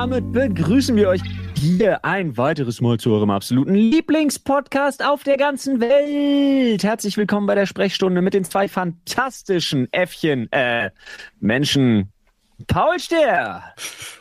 damit begrüßen wir euch hier ein weiteres Mal zu eurem absoluten Lieblingspodcast auf der ganzen Welt. Herzlich willkommen bei der Sprechstunde mit den zwei fantastischen Äffchen, äh, Menschen. Paul Stehr.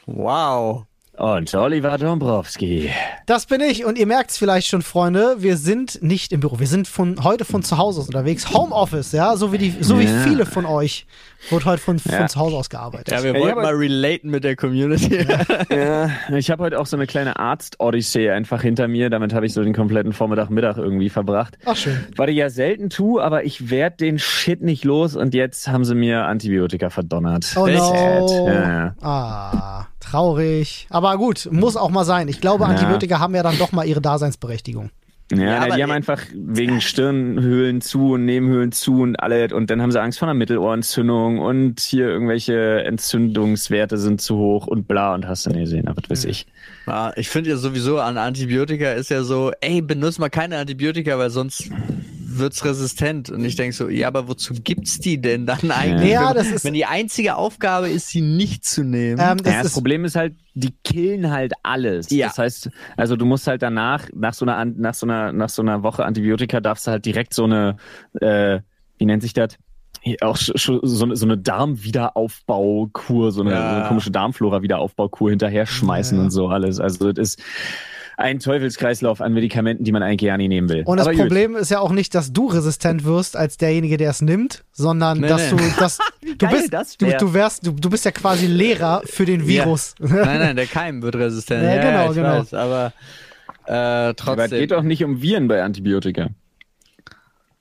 Wow. Und Oliver Dombrowski. Das bin ich und ihr merkt es vielleicht schon, Freunde, wir sind nicht im Büro, wir sind von heute von zu Hause aus unterwegs. Homeoffice, ja, so wie die, so Ja. wie viele von euch wird heute von, Ja. von zu Hause aus gearbeitet. Ja, wir wollten mal relaten mit der Community. Ja, ich habe heute auch so eine kleine Arzt-Odyssee einfach hinter mir. Damit habe ich so den kompletten Vormittag, Mittag irgendwie verbracht. Ach schön. Was ich ja selten tue, aber ich werd den Shit nicht los und jetzt haben sie mir Antibiotika verdonnert. Oh no. Sad. Ja, ja. Ah, traurig. Aber gut, muss auch mal sein. Ich glaube, Ja. Antibiotika haben ja dann doch mal ihre Daseinsberechtigung. Ja, Ja, na, die haben ey- einfach wegen Stirnhöhlen zu und Nebenhöhlen zu und alles und dann haben sie Angst vor einer Mittelohrentzündung und hier irgendwelche Entzündungswerte sind zu hoch und bla und hast du nicht gesehen, aber was weiß ich. Ja, ich finde ja sowieso an Antibiotika ist ja so, ey, benutzt mal keine Antibiotika, weil sonst wird's resistent. Und ich denk so, ja, aber wozu gibt's die denn dann eigentlich? Ja, wenn, das ist- wenn die einzige Aufgabe ist, sie nicht zu nehmen. Ähm, das ja, das ist, Problem ist halt, die killen halt alles. Ja. Das heißt, also du musst halt danach, nach so einer, nach so einer, nach so einer Woche Antibiotika darfst du halt direkt so eine, äh, wie nennt sich das? Auch so eine, so eine Darmwiederaufbaukur, so eine, Ja. so eine komische Darmflora-Wiederaufbaukur hinterher schmeißen Ja. und so alles. Also das ist ein Teufelskreislauf an Medikamenten, die man eigentlich gar nicht nehmen will. und das Aber gut. Problem ist ja auch nicht, dass du resistent wirst als derjenige, der es nimmt, sondern Nee, dass nee. du, dass du bist, das du, du wärst, du, du bist ja quasi Lehrer für den Ja. Virus. nein, nein, der Keim wird resistent. Ja, Ja, genau, ich genau. weiß, aber äh, Aber es trotzdem. geht doch nicht um Viren bei Antibiotika.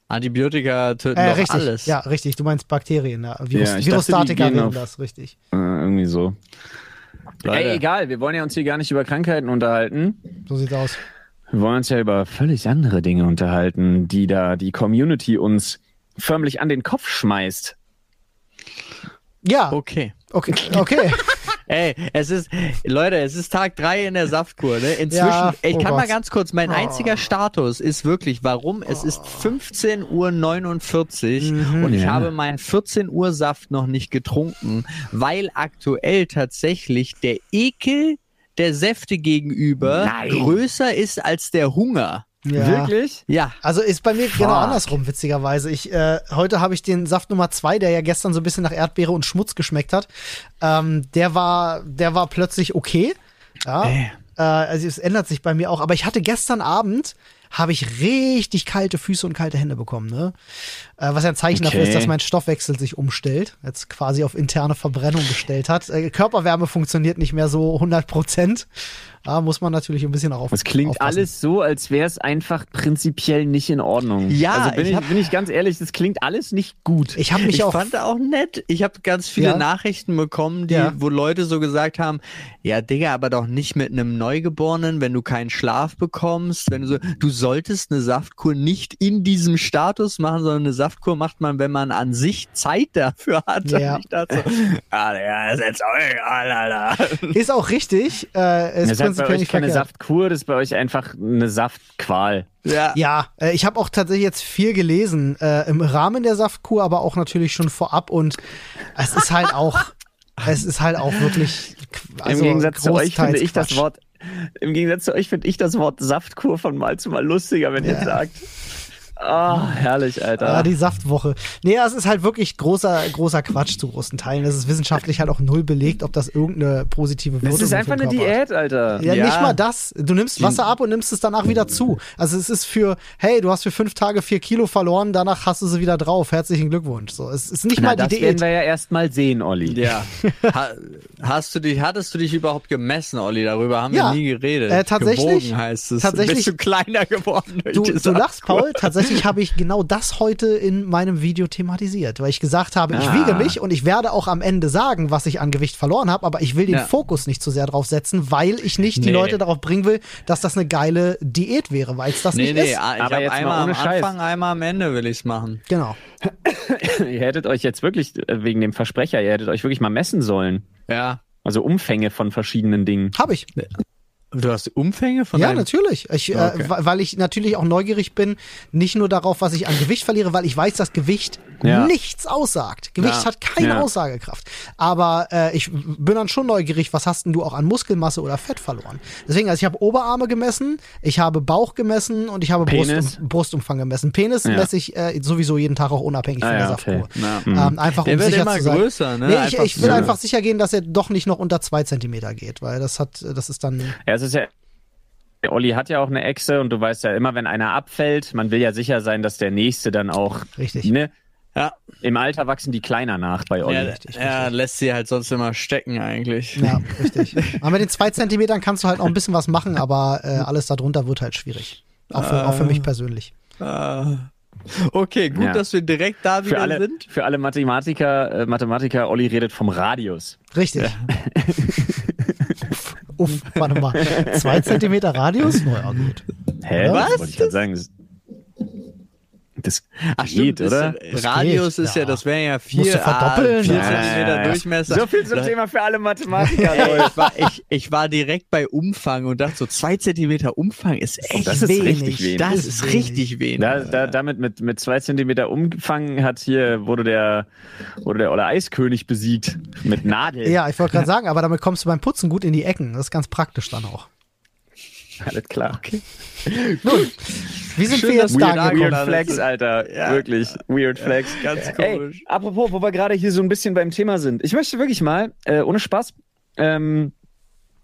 Antibiotika töten Äh, doch richtig, alles. ja, richtig. Du meinst Bakterien, ja. Virus, Ja, ich dachte, wären das, richtig. Äh, irgendwie so. Ey, egal, wir wollen ja uns hier gar nicht über Krankheiten unterhalten. So sieht's aus. Wir wollen uns ja über völlig andere Dinge unterhalten, die da die Community uns förmlich an den Kopf schmeißt. Ja, Okay. okay, okay. Ey, es ist, Leute, es ist Tag drei in der Saftkur, ne? Inzwischen, Ja, ich oh kann mal Gott. ganz kurz, mein einziger Status ist wirklich, warum? Es ist 15.49 Uhr und ich Ja. habe meinen 14 Uhr Saft noch nicht getrunken, weil aktuell tatsächlich der Ekel der Säfte gegenüber Nein. größer ist als der Hunger. Ja. Wirklich? Ja. Also ist bei mir genau Fuck. andersrum, witzigerweise. Ich, äh, heute habe ich den Saft Nummer zwei, der ja gestern so ein bisschen nach Erdbeere und Schmutz geschmeckt hat. Ähm, der war, der war plötzlich okay. Ja. Ey. Äh, also es ändert sich bei mir auch. Aber ich hatte gestern Abend habe ich richtig kalte Füße und kalte Hände bekommen, ne? Äh, was ja ein Zeichen dafür Okay. ist, dass mein Stoffwechsel sich umstellt, jetzt quasi auf interne Verbrennung gestellt hat. Äh, Körperwärme funktioniert nicht mehr so 100 Prozent. Da muss man natürlich ein bisschen auch auf. Es klingt aufpassen. alles so, als wäre es einfach prinzipiell nicht in Ordnung. Ja, also bin ich ich, hab- bin ich ganz ehrlich, das klingt alles nicht gut. Ich habe mich ich auch fand auch nett. Ich habe ganz viele Ja. Nachrichten bekommen, die, Ja. wo Leute so gesagt haben, ja, Digga, aber doch nicht mit einem Neugeborenen, wenn du keinen Schlaf bekommst, wenn du so, du solltest eine Saftkur nicht in diesem Status machen, sondern eine Saftkur macht man, wenn man an sich Zeit dafür hat. Ja. Und ich dachte so, ah, ist jetzt auch egal, Alter. Ist auch richtig. Äh, ist Das ist bei euch keine verkehrt. Saftkur, das ist bei euch einfach eine Saftqual. Ja. Ja, äh, ich habe auch tatsächlich jetzt viel gelesen äh, im Rahmen der Saftkur, aber auch natürlich schon vorab und es ist halt auch, es ist halt auch wirklich. Also Im Gegensatz zu euch finde ich das Großteils Wort, im Gegensatz zu euch finde ich das Wort Saftkur von mal zu mal lustiger, wenn ihr Ja. es sagt. Ah, herrlich, Alter. Ah, die Saftwoche. Nee, es ist halt wirklich großer, großer Quatsch zu großen Teilen. Es ist wissenschaftlich halt auch null belegt, ob das irgendeine positive Wirkung das ist einfach eine Körper hat. Diät, Alter. Ja, Ja. nicht mal das. Du nimmst Wasser ab und nimmst es danach wieder zu. Also es ist für, hey, du hast für fünf Tage vier Kilo verloren, danach hast du sie wieder drauf. Herzlichen Glückwunsch. So, es ist nicht Na, mal die das Diät. werden wir ja erst mal sehen, Olli. Ja. Ha, hast du dich, hattest du dich überhaupt gemessen, Olli? Darüber haben Ja. wir nie geredet. Äh, tatsächlich- Gewogen heißt es. tatsächlich- Bist du kleiner geworden? durch Du, du lachst? Paul. Tatsächlich habe ich genau das heute in meinem Video thematisiert, weil ich gesagt habe, ich Ah. wiege mich und ich werde auch am Ende sagen, was ich an Gewicht verloren habe, aber ich will den Ja. Fokus nicht zu sehr drauf setzen, weil ich nicht die Nee. Leute darauf bringen will, dass das eine geile Diät wäre, weil es das Nee, nicht nee, ist. ah, ich Aber habe jetzt mal einmal am ohne Scheiß. Anfang, einmal am Ende will ich's machen. Genau. Ihr hättet euch jetzt wirklich, äh, wegen dem Versprecher, ihr hättet euch wirklich mal messen sollen. Ja. Also Umfänge von verschiedenen Dingen. Habe ich. Du hast Umfänge von Ja, natürlich. Ich, Okay. äh, weil ich natürlich auch neugierig bin, nicht nur darauf, was ich an Gewicht verliere, weil ich weiß, dass Gewicht Ja. nichts aussagt. Gewicht Ja. hat keine Ja. Aussagekraft. Aber äh, ich bin dann schon neugierig, was hast denn du auch an Muskelmasse oder Fett verloren? Deswegen, also ich habe Oberarme gemessen, ich habe Bauch gemessen und ich habe? Brustum, Brustumfang gemessen. Penis Ja. messe ich äh, sowieso jeden Tag auch unabhängig Ah, von der ja, okay. Saftkur. Ja. Ähm, einfach Der um wird sicher immer zu sein. größer, ne? Nee, ich, ich will einfach sicher gehen, dass er doch nicht noch unter zwei Zentimeter geht, weil das hat, das ist dann. Ja, es ist ja. der Olli hat ja auch eine Echse und du weißt ja immer, wenn einer abfällt, man will ja sicher sein, dass der nächste dann auch. Richtig. Ne? Ja, Im Alter wachsen die kleiner nach bei Olli. ja, richtig, ja lässt sie halt sonst immer stecken eigentlich. Ja, richtig. Aber mit den zwei Zentimetern kannst du halt noch ein bisschen was machen, aber äh, alles darunter wird halt schwierig. Auch für, auch für mich persönlich. Ah. Okay, gut, Ja. dass wir direkt da Für wieder alle, sind. für alle Mathematiker, äh, Mathematiker, Olli redet vom Radius. Richtig. uff, uff, warte mal. Zwei Zentimeter Radius? Na ja, gut. Hä? Ja. Was? Was? Wollte ich gerade sagen. Das, das Ach, geht, stimmt, oder? Ist, Radius geht, ist ja, ja. das wären ja vier, verdoppeln, ah, vier ja. Zentimeter Durchmesser. So viel zum Thema für alle Mathematiker, ich, war, ich, ich war direkt bei Umfang und dachte so, zwei Zentimeter Umfang ist echt Das ist wenig. richtig wenig. Das ist richtig wenig. Da, da, damit mit, mit zwei Zentimeter Umfang hat hier, wurde der, wurde der Olle Eiskönig besiegt. Mit Nadel. Ja, ich wollte gerade sagen, aber damit kommst du beim Putzen gut in die Ecken. Das ist ganz praktisch dann auch. Alles klar. Wie sind Schön, wir jetzt wir da Weird Flex. Alter. Ja. Wirklich. Weird Flex. Ganz Ey, komisch. apropos, wo wir gerade hier so ein bisschen beim Thema sind. Ich möchte wirklich mal, äh, ohne Spaß, ähm,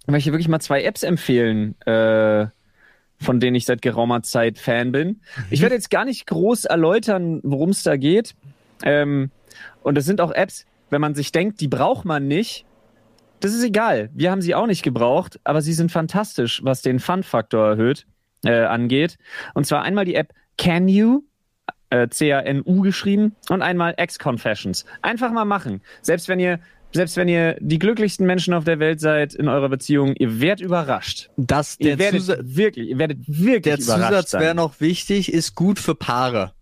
möchte wirklich mal zwei Apps empfehlen, äh, von denen ich seit geraumer Zeit Fan bin. Ich werde jetzt gar nicht groß erläutern, worum es da geht. Ähm, und es sind auch Apps, wenn man sich denkt, die braucht man nicht. Das ist egal. Wir haben sie auch nicht gebraucht, aber sie sind fantastisch, was den Fun-Faktor erhöht, äh, angeht. Und zwar einmal die App Can You, äh, C-A-N-U geschrieben, und einmal X-Confessions. Einfach mal machen. Selbst wenn ihr, selbst wenn ihr die glücklichsten Menschen auf der Welt seid in eurer Beziehung, ihr werdet überrascht. Das, der Ihr werdet wirklich, ihr werdet wirklich der überrascht Zusatz sein. wäre noch wichtig, ist gut für Paare.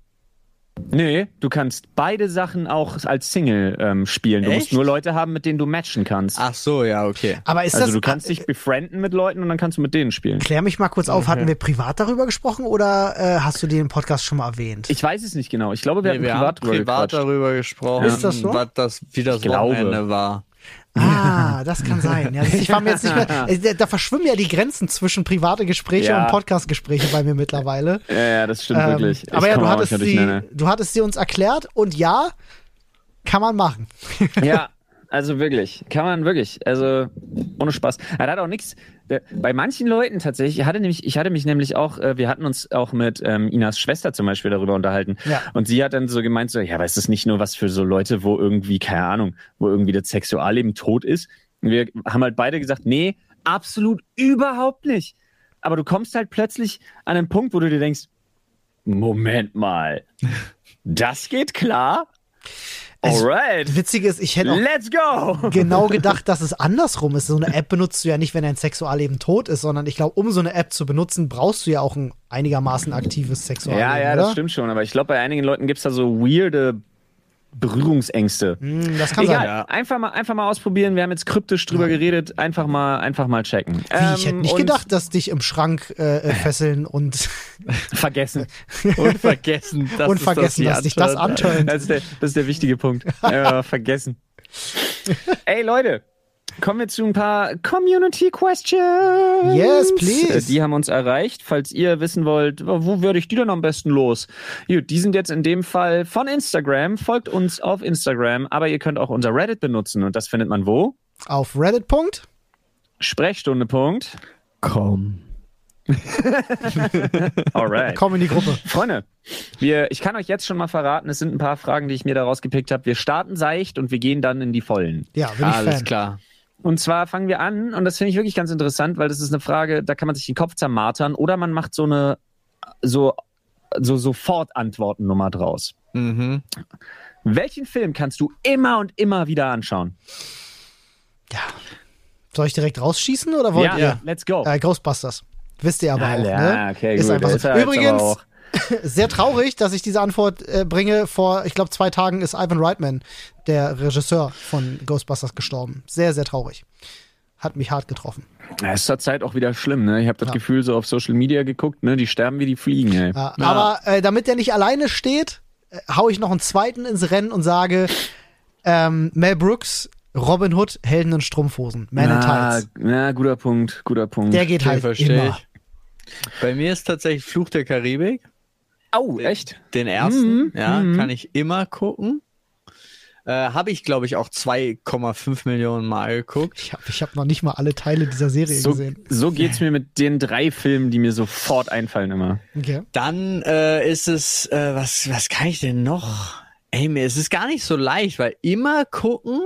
Nee, du kannst beide Sachen auch als Single ähm, spielen. Du musst Echt? nur Leute haben, mit denen du matchen kannst. Ach so, ja, okay. Aber ist also das, du kannst dich befrienden mit Leuten und dann kannst du mit denen spielen. klär mich mal kurz auf, hatten wir privat darüber gesprochen oder äh, hast du den im Podcast schon mal erwähnt? Ich weiß es nicht genau. Ich glaube, wir Nee, hatten wir privat haben privat darüber gesprochen, Ist das so? was das, wie das Ich glaube. Wochenende war. Ah, das kann sein. Ja, ich war mir jetzt nicht mehr, äh, da- verschwimmen ja die Grenzen zwischen private Gespräche Ja. und Podcastgespräche bei mir mittlerweile. Ja, ja, das stimmt Ähm, wirklich. Ich aber ja, du hattest, sie, du hattest sie uns erklärt und ja, kann man machen. Ja, also wirklich. Kann man wirklich. Also ohne Spaß. Er hat auch nichts. Bei manchen Leuten tatsächlich, ich hatte, nämlich, ich hatte mich nämlich auch, äh, wir hatten uns auch mit ähm, Inas Schwester zum Beispiel darüber unterhalten. Ja. Und sie hat dann so gemeint, so, ja, aber ist das nicht nur was für so Leute, wo irgendwie, keine Ahnung, wo irgendwie das Sexualleben tot ist? Und wir haben halt beide gesagt, nee, absolut überhaupt nicht. Aber du kommst halt plötzlich an einen Punkt, wo du dir denkst, Moment mal, das geht klar? Also, Alright. Witzig ist, ich hätte Let's go! genau gedacht, dass es andersrum ist. So eine App benutzt du ja nicht, wenn dein Sexualleben tot ist, sondern ich glaube, um so eine App zu benutzen, brauchst du ja auch ein einigermaßen aktives Sexualleben. Ja, ja, oder? das stimmt schon. Aber ich glaube, bei einigen Leuten gibt's da so weirde Berührungsängste. Hm, das kann Egal, sein. Ja. einfach mal, einfach mal ausprobieren. Wir haben jetzt kryptisch drüber geredet. Einfach mal, einfach mal checken. Wie, ich hätte Ähm, nicht gedacht, dass dich im Schrank äh, äh, fesseln und, Vergessen. Und vergessen, dass, und es vergessen, das dass dich das antört. Das ist der, das ist der wichtige Punkt. Äh, vergessen. Ey, Leute. Kommen wir zu ein paar Community Questions. Yes, please. Äh, Die haben uns erreicht. Falls ihr wissen wollt, wo würde ich die denn am besten los? Gut, die sind jetzt in dem Fall von Instagram. Folgt uns auf Instagram, aber ihr könnt auch unser Reddit benutzen und das findet man wo? Auf Reddit. Punkt. Sprechstunde. Punkt. Komm. Alright. Komm in die Gruppe. Freunde, wir, ich kann euch jetzt schon mal verraten, es sind ein paar Fragen, die ich mir da rausgepickt habe. Wir starten seicht und wir gehen dann in die Vollen. Ja, bin ich Alles Fan. klar. Und zwar fangen wir an, und das finde ich wirklich ganz interessant, weil das ist eine Frage, da kann man sich den Kopf zermartern oder man macht so eine so, so Sofort-Antworten-Nummer draus. Mhm. Welchen Film kannst du immer und immer wieder anschauen? Ja. Soll ich direkt rausschießen oder wollt ja, ihr? let's go. Äh, Ghostbusters. Wisst ihr aber Ah, auch, ja, ne? okay, Ist gut. einfach so. Übrigens, auch- sehr traurig, dass ich diese Antwort äh, bringe. Vor, ich glaube, zwei Tagen ist Ivan Reitman, der Regisseur von Ghostbusters, gestorben. Sehr, sehr traurig. Hat mich hart getroffen. Ja, ist zur Zeit auch wieder schlimm, ne? Ich habe das Ja. Gefühl, so auf Social Media geguckt, ne? Die sterben wie die Fliegen, ey. Ja, Aber äh, damit der nicht alleine steht, äh, hau ich noch einen zweiten ins Rennen und sage, ähm, Mel Brooks, Robin Hood, Helden in Strumpfhosen, Man in na, Tights. na, guter Punkt, guter Punkt. Der geht halt verstehe immer. ich. Bei mir ist tatsächlich Fluch der Karibik. Oh, echt? Den ersten, Mhm, ja, mhm. kann ich immer gucken. Äh, Habe ich, glaube ich, auch 2,5 Millionen Mal geguckt. Ich habe ich hab noch nicht mal alle Teile dieser Serie So, gesehen. so geht's mir mit den drei Filmen, die mir sofort einfallen immer. Okay. Dann äh, ist es, äh, was, was kann ich denn noch? Ey, mir ist es gar nicht so leicht, weil immer gucken.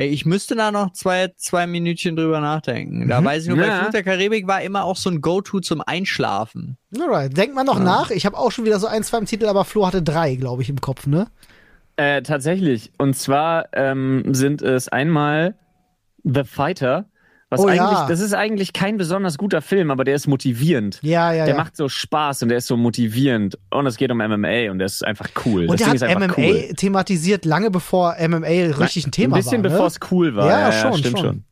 Ich müsste da noch zwei, zwei Minütchen drüber nachdenken. Da Mhm. weiß ich nur, bei Ja. Fluch der Karibik war immer auch so ein Go-To zum Einschlafen. Alright, denkt man noch nach. Ich habe auch schon wieder so ein, zwei im Titel, aber Flo hatte drei, glaube ich, im Kopf, ne? Äh, tatsächlich. Und zwar ähm, sind es einmal The Fighter. Was Oh eigentlich, ja. das ist eigentlich kein besonders guter Film, aber der ist motivierend. Ja, ja, Der ja. macht so Spaß und der ist so motivierend. Und es geht um MMA und der ist einfach cool. und das der Ding hat MMA cool. thematisiert, lange bevor MMA richtig ein Thema Ein bisschen war. bevor ne? es cool war. Ja, Ja, schon, stimmt schon. schon.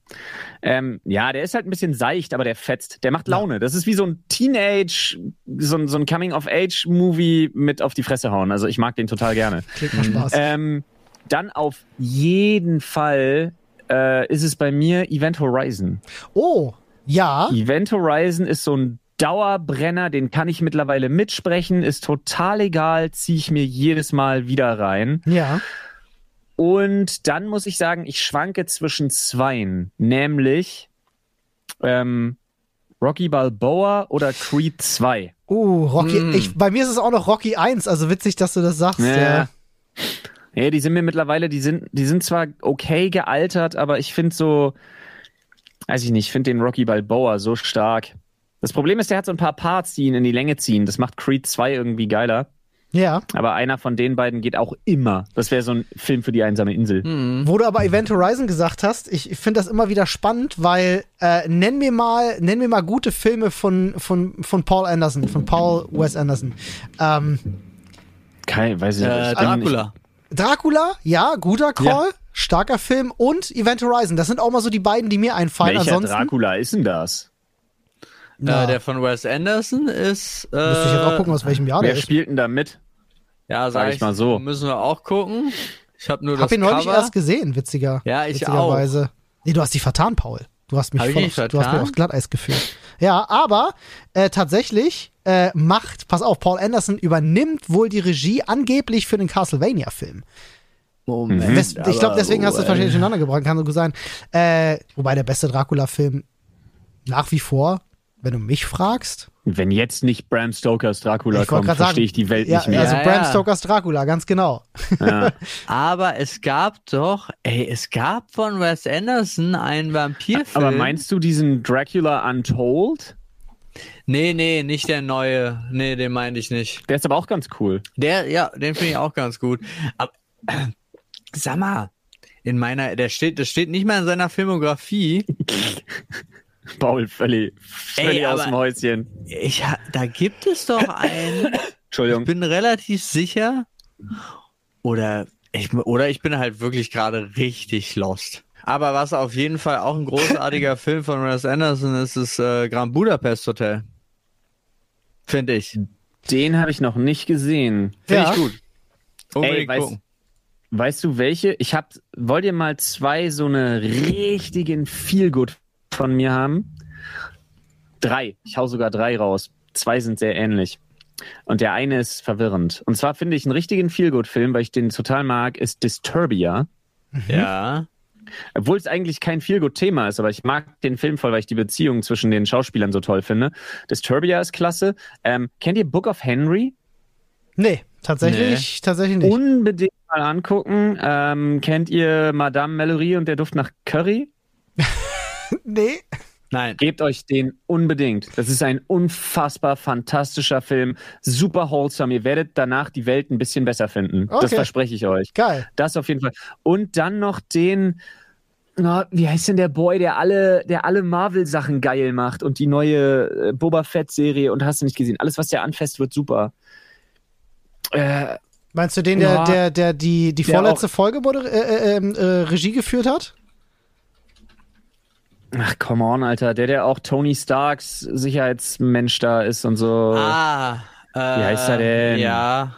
Ähm, ja, der ist halt ein bisschen seicht, aber der fetzt. Der macht Laune. Das ist wie so ein Teenage, so ein, so ein Coming-of-Age-Movie mit auf die Fresse hauen. Also ich mag den total gerne. Klingt mal Spaß. Ähm, dann auf jeden Fall äh, ist es bei mir Event Horizon. oh, ja. Event Horizon ist so ein Dauerbrenner, den kann ich mittlerweile mitsprechen, ist total egal, ziehe ich mir jedes Mal wieder rein. Ja. Und dann muss ich sagen, ich schwanke zwischen zweien, nämlich ähm, Rocky Balboa oder Creed 2. Uh, Rocky. Mm. Ich, bei mir ist es auch noch Rocky 1, also witzig, dass du das sagst. Ja. Ja, die sind mir mittlerweile, die sind, die sind zwar okay gealtert, aber ich finde so, weiß ich nicht, ich finde den Rocky Balboa so stark. Das Problem ist, der hat so ein paar Parts, die ihn in die Länge ziehen. Das macht Creed 2 irgendwie geiler. ja. Aber einer von den beiden geht auch immer. Das wäre so ein Film für die einsame Insel. Wo du aber Event Horizon gesagt hast, ich finde das immer wieder spannend, weil äh, nenn mir mal, nenn mir mal gute Filme von, von, von Paul Anderson, von Paul Wes Anderson. Ähm, Kein, weiß ich nicht. Äh, Ich bin Dracula. Ja, guter Call, Ja. starker Film und Event Horizon. Das sind auch mal so die beiden, die mir einfallen. Welcher Ansonsten Dracula ist denn das? Ja. Äh, der von Wes Anderson ist. Äh, müsste ich jetzt auch gucken, aus welchem Jahr Wer der ist. spielt denn da mit? Ja, Sag sag ich mal so. Müssen wir auch gucken. Ich habe nur Hab das ihn neulich Cover. erst gesehen, witziger. Ja, ich witzigerweise. Nee, du hast dich vertan, Paul. Du hast mich Hab ich voll nicht aufs, du hast vertan? aufs Glatteis geführt. Ja, aber äh, tatsächlich äh, macht, pass auf, Paul Anderson übernimmt wohl die Regie angeblich für den Castlevania-Film. Moment. Wes- ich glaube, deswegen hast du es äh, wahrscheinlich durcheinander gebracht, kann so gut sein. Äh, wobei der beste Dracula-Film nach wie vor, wenn du mich fragst, Wenn jetzt nicht Bram Stokers Dracula ich kommt, verstehe ich die Welt ja, nicht mehr. Also Ja, Bram ja. Stokers Dracula, ganz genau. Ja. Aber es gab doch, ey, es gab von Wes Anderson einen Vampirfilm. Aber meinst du diesen Dracula Untold? Nee, nee, nicht der neue. Nee, den meinte ich nicht. Der ist aber auch ganz cool. Der, ja, den finde ich auch ganz gut. Aber, äh, sag mal, in meiner, der steht, das steht nicht mal in seiner Filmografie. Paul, völlig, völlig Ey, aus dem Häuschen. Ich, da gibt es doch einen. Ich Entschuldigung. bin relativ sicher. Oder ich, oder ich bin halt wirklich gerade richtig lost. Aber was auf jeden Fall auch ein großartiger Film von Wes Anderson ist, ist äh, Grand Budapest Hotel. Finde ich. Den habe ich noch nicht gesehen. Finde Ja. ich gut. Unbedingt Ey, weißt, gucken. weißt du welche? Ich hab, wollt ihr mal zwei so eine richtigen Feelgood von mir haben? Drei. Ich hau sogar drei raus. Zwei sind sehr ähnlich. Und der eine ist verwirrend. Und zwar finde ich einen richtigen Feelgood-Film, weil ich den total mag, ist Disturbia. Ja. Obwohl es eigentlich kein Feelgood-Thema ist, aber ich mag den Film voll, weil ich die Beziehung zwischen den Schauspielern so toll finde. Disturbia ist klasse. Ähm, kennt ihr Book of Henry? Nee, tatsächlich, tatsächlich nicht. Unbedingt mal angucken. Ähm, kennt ihr Madame Mallory und der Duft nach Curry? nee. Nein. Gebt euch den unbedingt. Das ist ein unfassbar fantastischer Film. Super wholesome. Ihr werdet danach die Welt ein bisschen besser finden. Das Okay. verspreche ich euch. Geil. Das auf jeden Fall. Und dann noch den, na, wie heißt denn der Boy, der alle, der alle Marvel-Sachen geil macht und die neue äh, Boba Fett-Serie und hast du nicht gesehen. Alles, was der anfasst, wird super. Äh, Meinst du den, der, Ja. der, der die, die Der vorletzte Folge äh, äh, ähm, äh, Regie geführt hat? Ach, come on, Alter. Der, der auch Tony Starks Sicherheitsmensch da ist und so. Ah. Äh, Wie heißt er denn? Ja.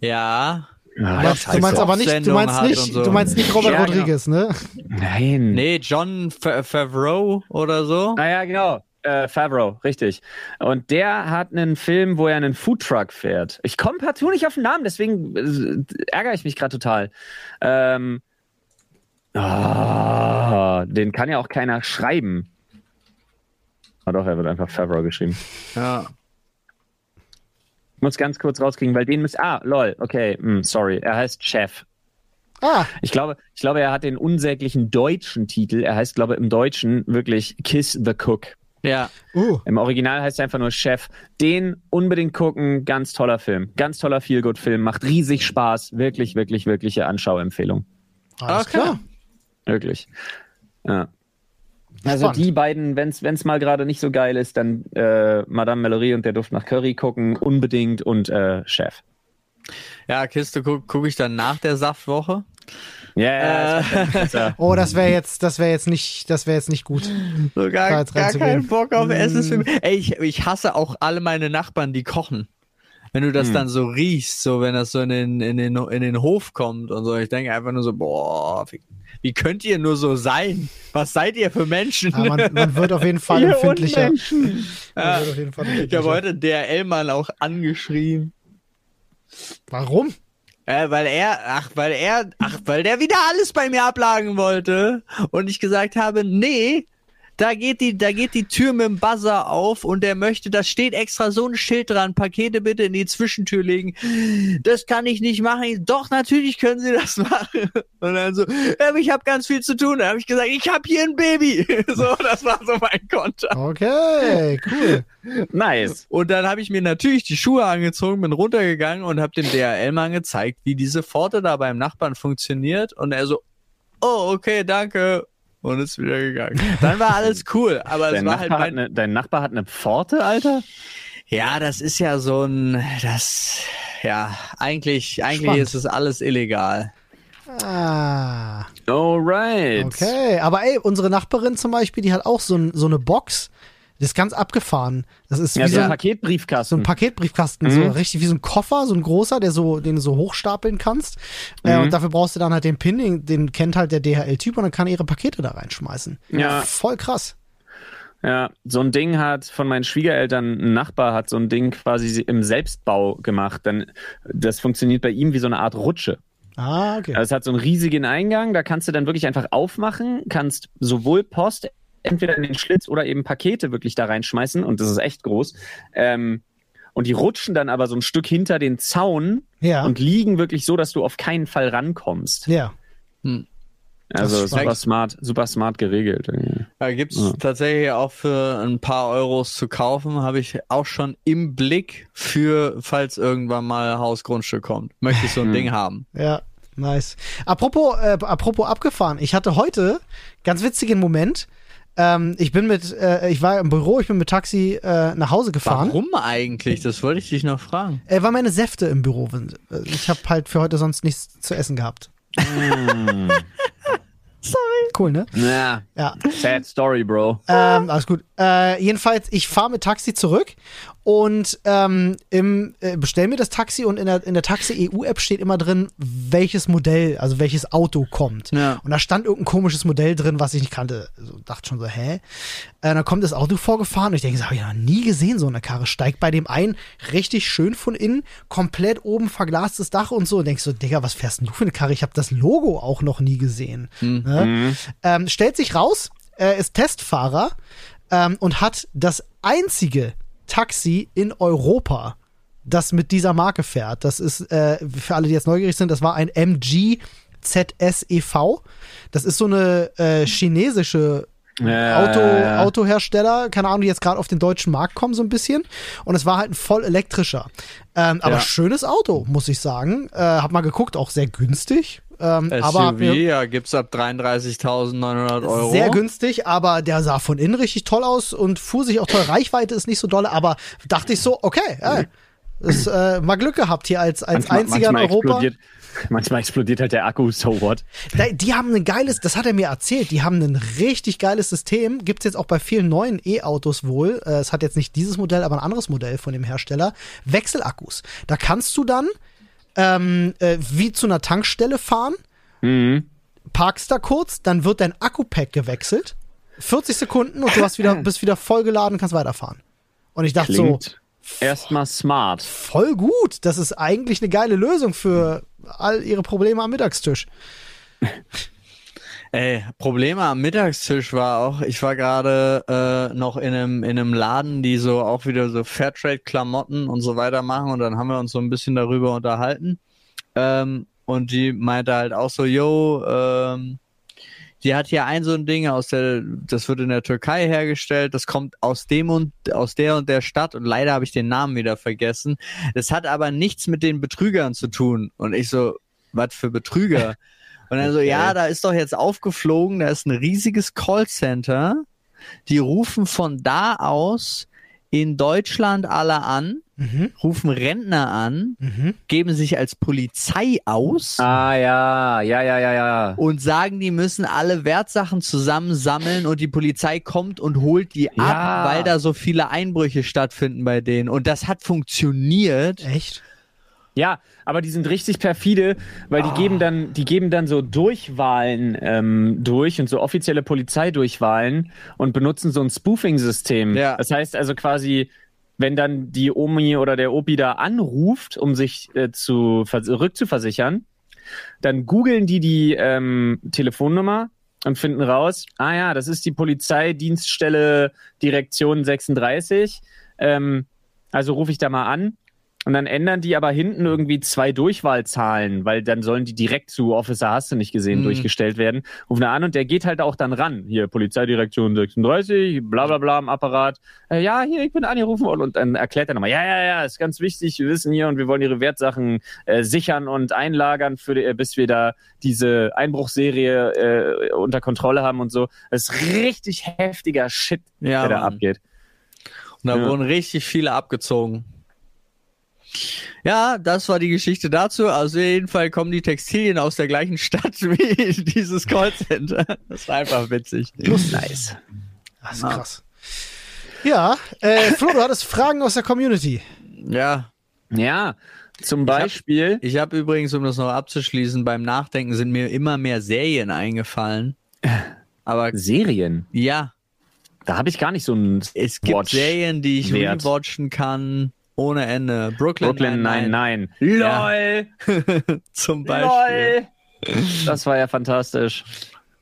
Ja. Ah, Du meinst, du meinst aber nicht, du meinst nicht, so. du meinst nicht Robert Ja, genau. Rodriguez, ne? Nein. Nee, John Fa- Favreau oder so. Ah ja, genau. Äh, Favreau, richtig. Und der hat einen Film, wo er einen Foodtruck fährt. Ich komme partout nicht auf den Namen, deswegen äh, ärgere ich mich gerade total. Ähm, ah, den kann ja auch keiner schreiben. Ah doch, er wird einfach Favreau geschrieben. Ja. Ich muss ganz kurz rauskriegen, weil den müsst. Ah, lol, okay, hm, sorry. Er heißt Chef. Ah, Ich glaube, ich glaube, er hat den unsäglichen deutschen Titel. Er heißt, glaube im Deutschen wirklich Kiss the Cook. Ja. uh. Im Original heißt er einfach nur Chef. Den unbedingt gucken. Ganz toller Film. Ganz toller Feelgood-Film. Macht riesig Spaß. Wirklich, wirklich, wirkliche Anschauempfehlung. Alles Okay. klar. Wirklich. Ja. Also Spannend. die beiden, wenn es mal gerade nicht so geil ist, dann äh, Madame Mallory und der Duft nach Curry gucken. Unbedingt und äh, Chef. Ja, Kiste gucke guck ich dann nach der Saftwoche. Ja, wahrscheinlich besser. Oh, das wäre jetzt, das wäre jetzt nicht, das wäre jetzt nicht gut. So gar, gar keinen Bock auf. Mm. Ey, ich, ich hasse auch alle meine Nachbarn, die kochen. Wenn du das Hm. dann so riechst, so wenn das so in den, in den, in den Hof kommt und so, ich denke einfach nur so, boah, wie, wie könnt ihr nur so sein? Was seid ihr für Menschen? Aber man, man wird auf jeden Fall empfindlicher. Unmenschen. Man wird auf jeden Fall ich habe heute DRL-Mann auch angeschrien. Warum? Äh, weil er, ach, weil er, ach, weil der wieder alles bei mir ablagen wollte und ich gesagt habe, nee, da geht die, da geht die Tür mit dem Buzzer auf und der möchte, da steht extra so ein Schild dran, Pakete bitte in die Zwischentür legen. Das kann ich nicht machen. Ich, Doch, natürlich können Sie das machen. Und dann so, ja, ich habe ganz viel zu tun. Da habe ich gesagt, ich habe hier ein Baby. So, das war so mein Konter. Okay, cool. Nice. Und dann habe ich mir natürlich die Schuhe angezogen, bin runtergegangen und habe dem DHL-Mann gezeigt, wie diese Pforte da beim Nachbarn funktioniert. Und er so, oh, okay, danke. Und ist wieder gegangen. Dann war alles cool. Aber es Dein war Nachbar, halt hat mein, eine, dein Nachbar hat eine Pforte, Alter? Ja, das ist ja so ein, das, ja, eigentlich, eigentlich Spannend. ist es alles illegal. Ah, Alright. okay. Aber ey, unsere Nachbarin zum Beispiel, die hat auch so, ein, so eine Box. Das ist ganz abgefahren. Das ist Ja, wie so ein Paketbriefkasten. so ein Paketbriefkasten, so richtig wie so ein Koffer, so ein großer, der so, den du so hochstapeln kannst. Äh, und dafür brauchst du dann halt den Pin, den, den kennt halt der DHL-Typ und dann kann er ihre Pakete da reinschmeißen. Ja. Voll krass. Ja, so ein Ding hat von meinen Schwiegereltern, ein Nachbar hat so ein Ding quasi im Selbstbau gemacht. Dann, das funktioniert bei ihm wie so eine Art Rutsche. Ah, okay. Also es hat so einen riesigen Eingang, da kannst du dann wirklich einfach aufmachen, kannst sowohl Post entweder in den Schlitz oder eben Pakete wirklich da reinschmeißen und das ist echt groß. Ähm, und die rutschen dann aber so ein Stück hinter den Zaun ja. und liegen wirklich so, dass du auf keinen Fall rankommst. ja. Also ist super smart, super smart geregelt. Da gibt's Ja. tatsächlich auch für ein paar Euros zu kaufen, habe ich auch schon im Blick für, falls irgendwann mal Hausgrundstück kommt. Möchte ich so ein Hm. Ding haben. Ja, nice. Apropos, äh, apropos abgefahren. Ich hatte heute ganz witzigen Moment. Ähm, ich bin mit, äh, ich war im Büro, ich bin mit Taxi äh, nach Hause gefahren. Warum eigentlich? Das wollte ich dich noch fragen. Äh, weil meine Säfte im Büro sind. Äh, Ich habe halt für heute sonst nichts zu essen gehabt. Cool, ne? Ja, Ja. sad story, Bro. Ähm, alles gut. Äh, jedenfalls, ich fahre mit Taxi zurück und ähm, im, äh, bestell mir das Taxi und in der, in der Taxi-EU-App steht immer drin, welches Modell, also welches Auto kommt. Ja. Und da stand irgendein komisches Modell drin, was ich nicht kannte. Also, dachte schon so, hä? Äh, dann kommt das Auto vorgefahren und ich denke, das habe ich noch nie gesehen, so eine Karre. Steigt bei dem ein, richtig schön von innen, komplett oben verglastes Dach und so. Und denkst so, Digga, was fährst denn du für eine Karre? Ich habe das Logo auch noch nie gesehen. Ne? Ähm, stellt sich raus, er ist Testfahrer ähm, und hat das einzige Taxi in Europa, das mit dieser Marke fährt. Das ist, äh, für alle, die jetzt neugierig sind, das war ein MG ZSEV. Das ist so eine äh, chinesische Ja, Auto, ja, ja. Autohersteller, keine Ahnung, die jetzt gerade auf den deutschen Markt kommen, so ein bisschen. Und es war halt ein voll elektrischer. Ähm, aber schönes Auto, muss ich sagen. Äh, hab mal geguckt, auch sehr günstig. Ähm, aber SUV, mir- ja, gibt's ab 33.900 Euro. sehr günstig, aber der sah von innen richtig toll aus und fuhr sich auch toll. Reichweite ist nicht so dolle, aber dachte ich so, okay, ey, ist, äh, mal Glück gehabt hier als, als Manchmal- einziger in manchmal Europa. Explodiert, manchmal explodiert halt der Akku, so what? Da, die haben ein geiles, das hat er mir erzählt, die haben ein richtig geiles System, gibt's jetzt auch bei vielen neuen E-Autos wohl. Äh, Es hat jetzt nicht dieses Modell, aber ein anderes Modell von dem Hersteller. Wechselakkus. Da kannst du dann ähm, äh, wie zu einer Tankstelle fahren, Mhm. parkst da kurz, dann wird dein Akku-Pack gewechselt. 40 Sekunden und du hast wieder, bist wieder vollgeladen, kannst weiterfahren. Und ich dachte so, Klingt erstmal smart. voll gut. Das ist eigentlich eine geile Lösung für all ihre Probleme am Mittagstisch. Ey, Probleme am Mittagstisch war auch, ich war gerade äh, noch in einem, in einem Laden, die so auch wieder so Fairtrade-Klamotten und so weiter machen und dann haben wir uns so ein bisschen darüber unterhalten. Ähm, und die meinte halt auch so, yo, ähm, die hat hier ein so ein Ding aus der, das wird in der Türkei hergestellt, das kommt aus dem und aus der und der Stadt und leider habe ich den Namen wieder vergessen. Das hat aber nichts mit den Betrügern zu tun. Und ich so, was für Betrüger? Und dann so, Okay. ja, da ist doch jetzt aufgeflogen, da ist ein riesiges Callcenter. Die rufen von da aus in Deutschland alle an, Mhm, rufen Rentner an, mhm. geben sich als Polizei aus Ah ja, ja, ja, ja, ja. und sagen, die müssen alle Wertsachen zusammensammeln und die Polizei kommt und holt die Ja. ab, weil da so viele Einbrüche stattfinden bei denen. Und das hat funktioniert. Echt? Ja, aber die sind richtig perfide, weil die Ah. geben dann, die geben dann so Durchwahlen ähm, durch und so offizielle Polizeidurchwahlen und benutzen so ein Spoofing-System. Ja. Das heißt also quasi, wenn dann die Omi oder der Opi da anruft, um sich äh, zu vers- rückzuversichern, dann googeln die die ähm, Telefonnummer und finden raus, ah ja, das ist die Polizeidienststelle Direktion 36. Ähm, also rufe ich da mal an. Und dann ändern die aber hinten irgendwie zwei Durchwahlzahlen, weil dann sollen die direkt zu Officer hast du nicht gesehen Mhm. durchgestellt werden. Rufen da an und der geht halt auch dann ran. Hier, Polizeidirektion 36, bla bla bla im Apparat. Äh, ja, hier, ich bin angerufen worden. Und dann erklärt er nochmal, ja, ja, ja, ist ganz wichtig, wir wissen hier und wir wollen ihre Wertsachen äh, sichern und einlagern, für die, äh, bis wir da diese Einbruchserie äh, unter Kontrolle haben und so. Das ist richtig heftiger Shit, Ja, der da Mann. abgeht. Und da Ja. wurden richtig viele abgezogen. Ja, das war die Geschichte dazu. Also auf jeden Fall kommen die Textilien aus der gleichen Stadt wie dieses Callcenter. Das war einfach witzig. Nice. Das ist krass. Ja, äh, Flo, du hattest Fragen aus der Community. Ja, Ja, zum hab- Beispiel. ich habe übrigens, um das noch abzuschließen, beim Nachdenken sind mir immer mehr Serien eingefallen. Aber Serien. ja, Da habe ich gar nicht so ein es gibt Watch Serien, die ich rewatchen kann ohne Ende. Brooklyn, Brooklyn Nein, nein. Ja. LOL. zum Beispiel. LOL. Das war ja fantastisch.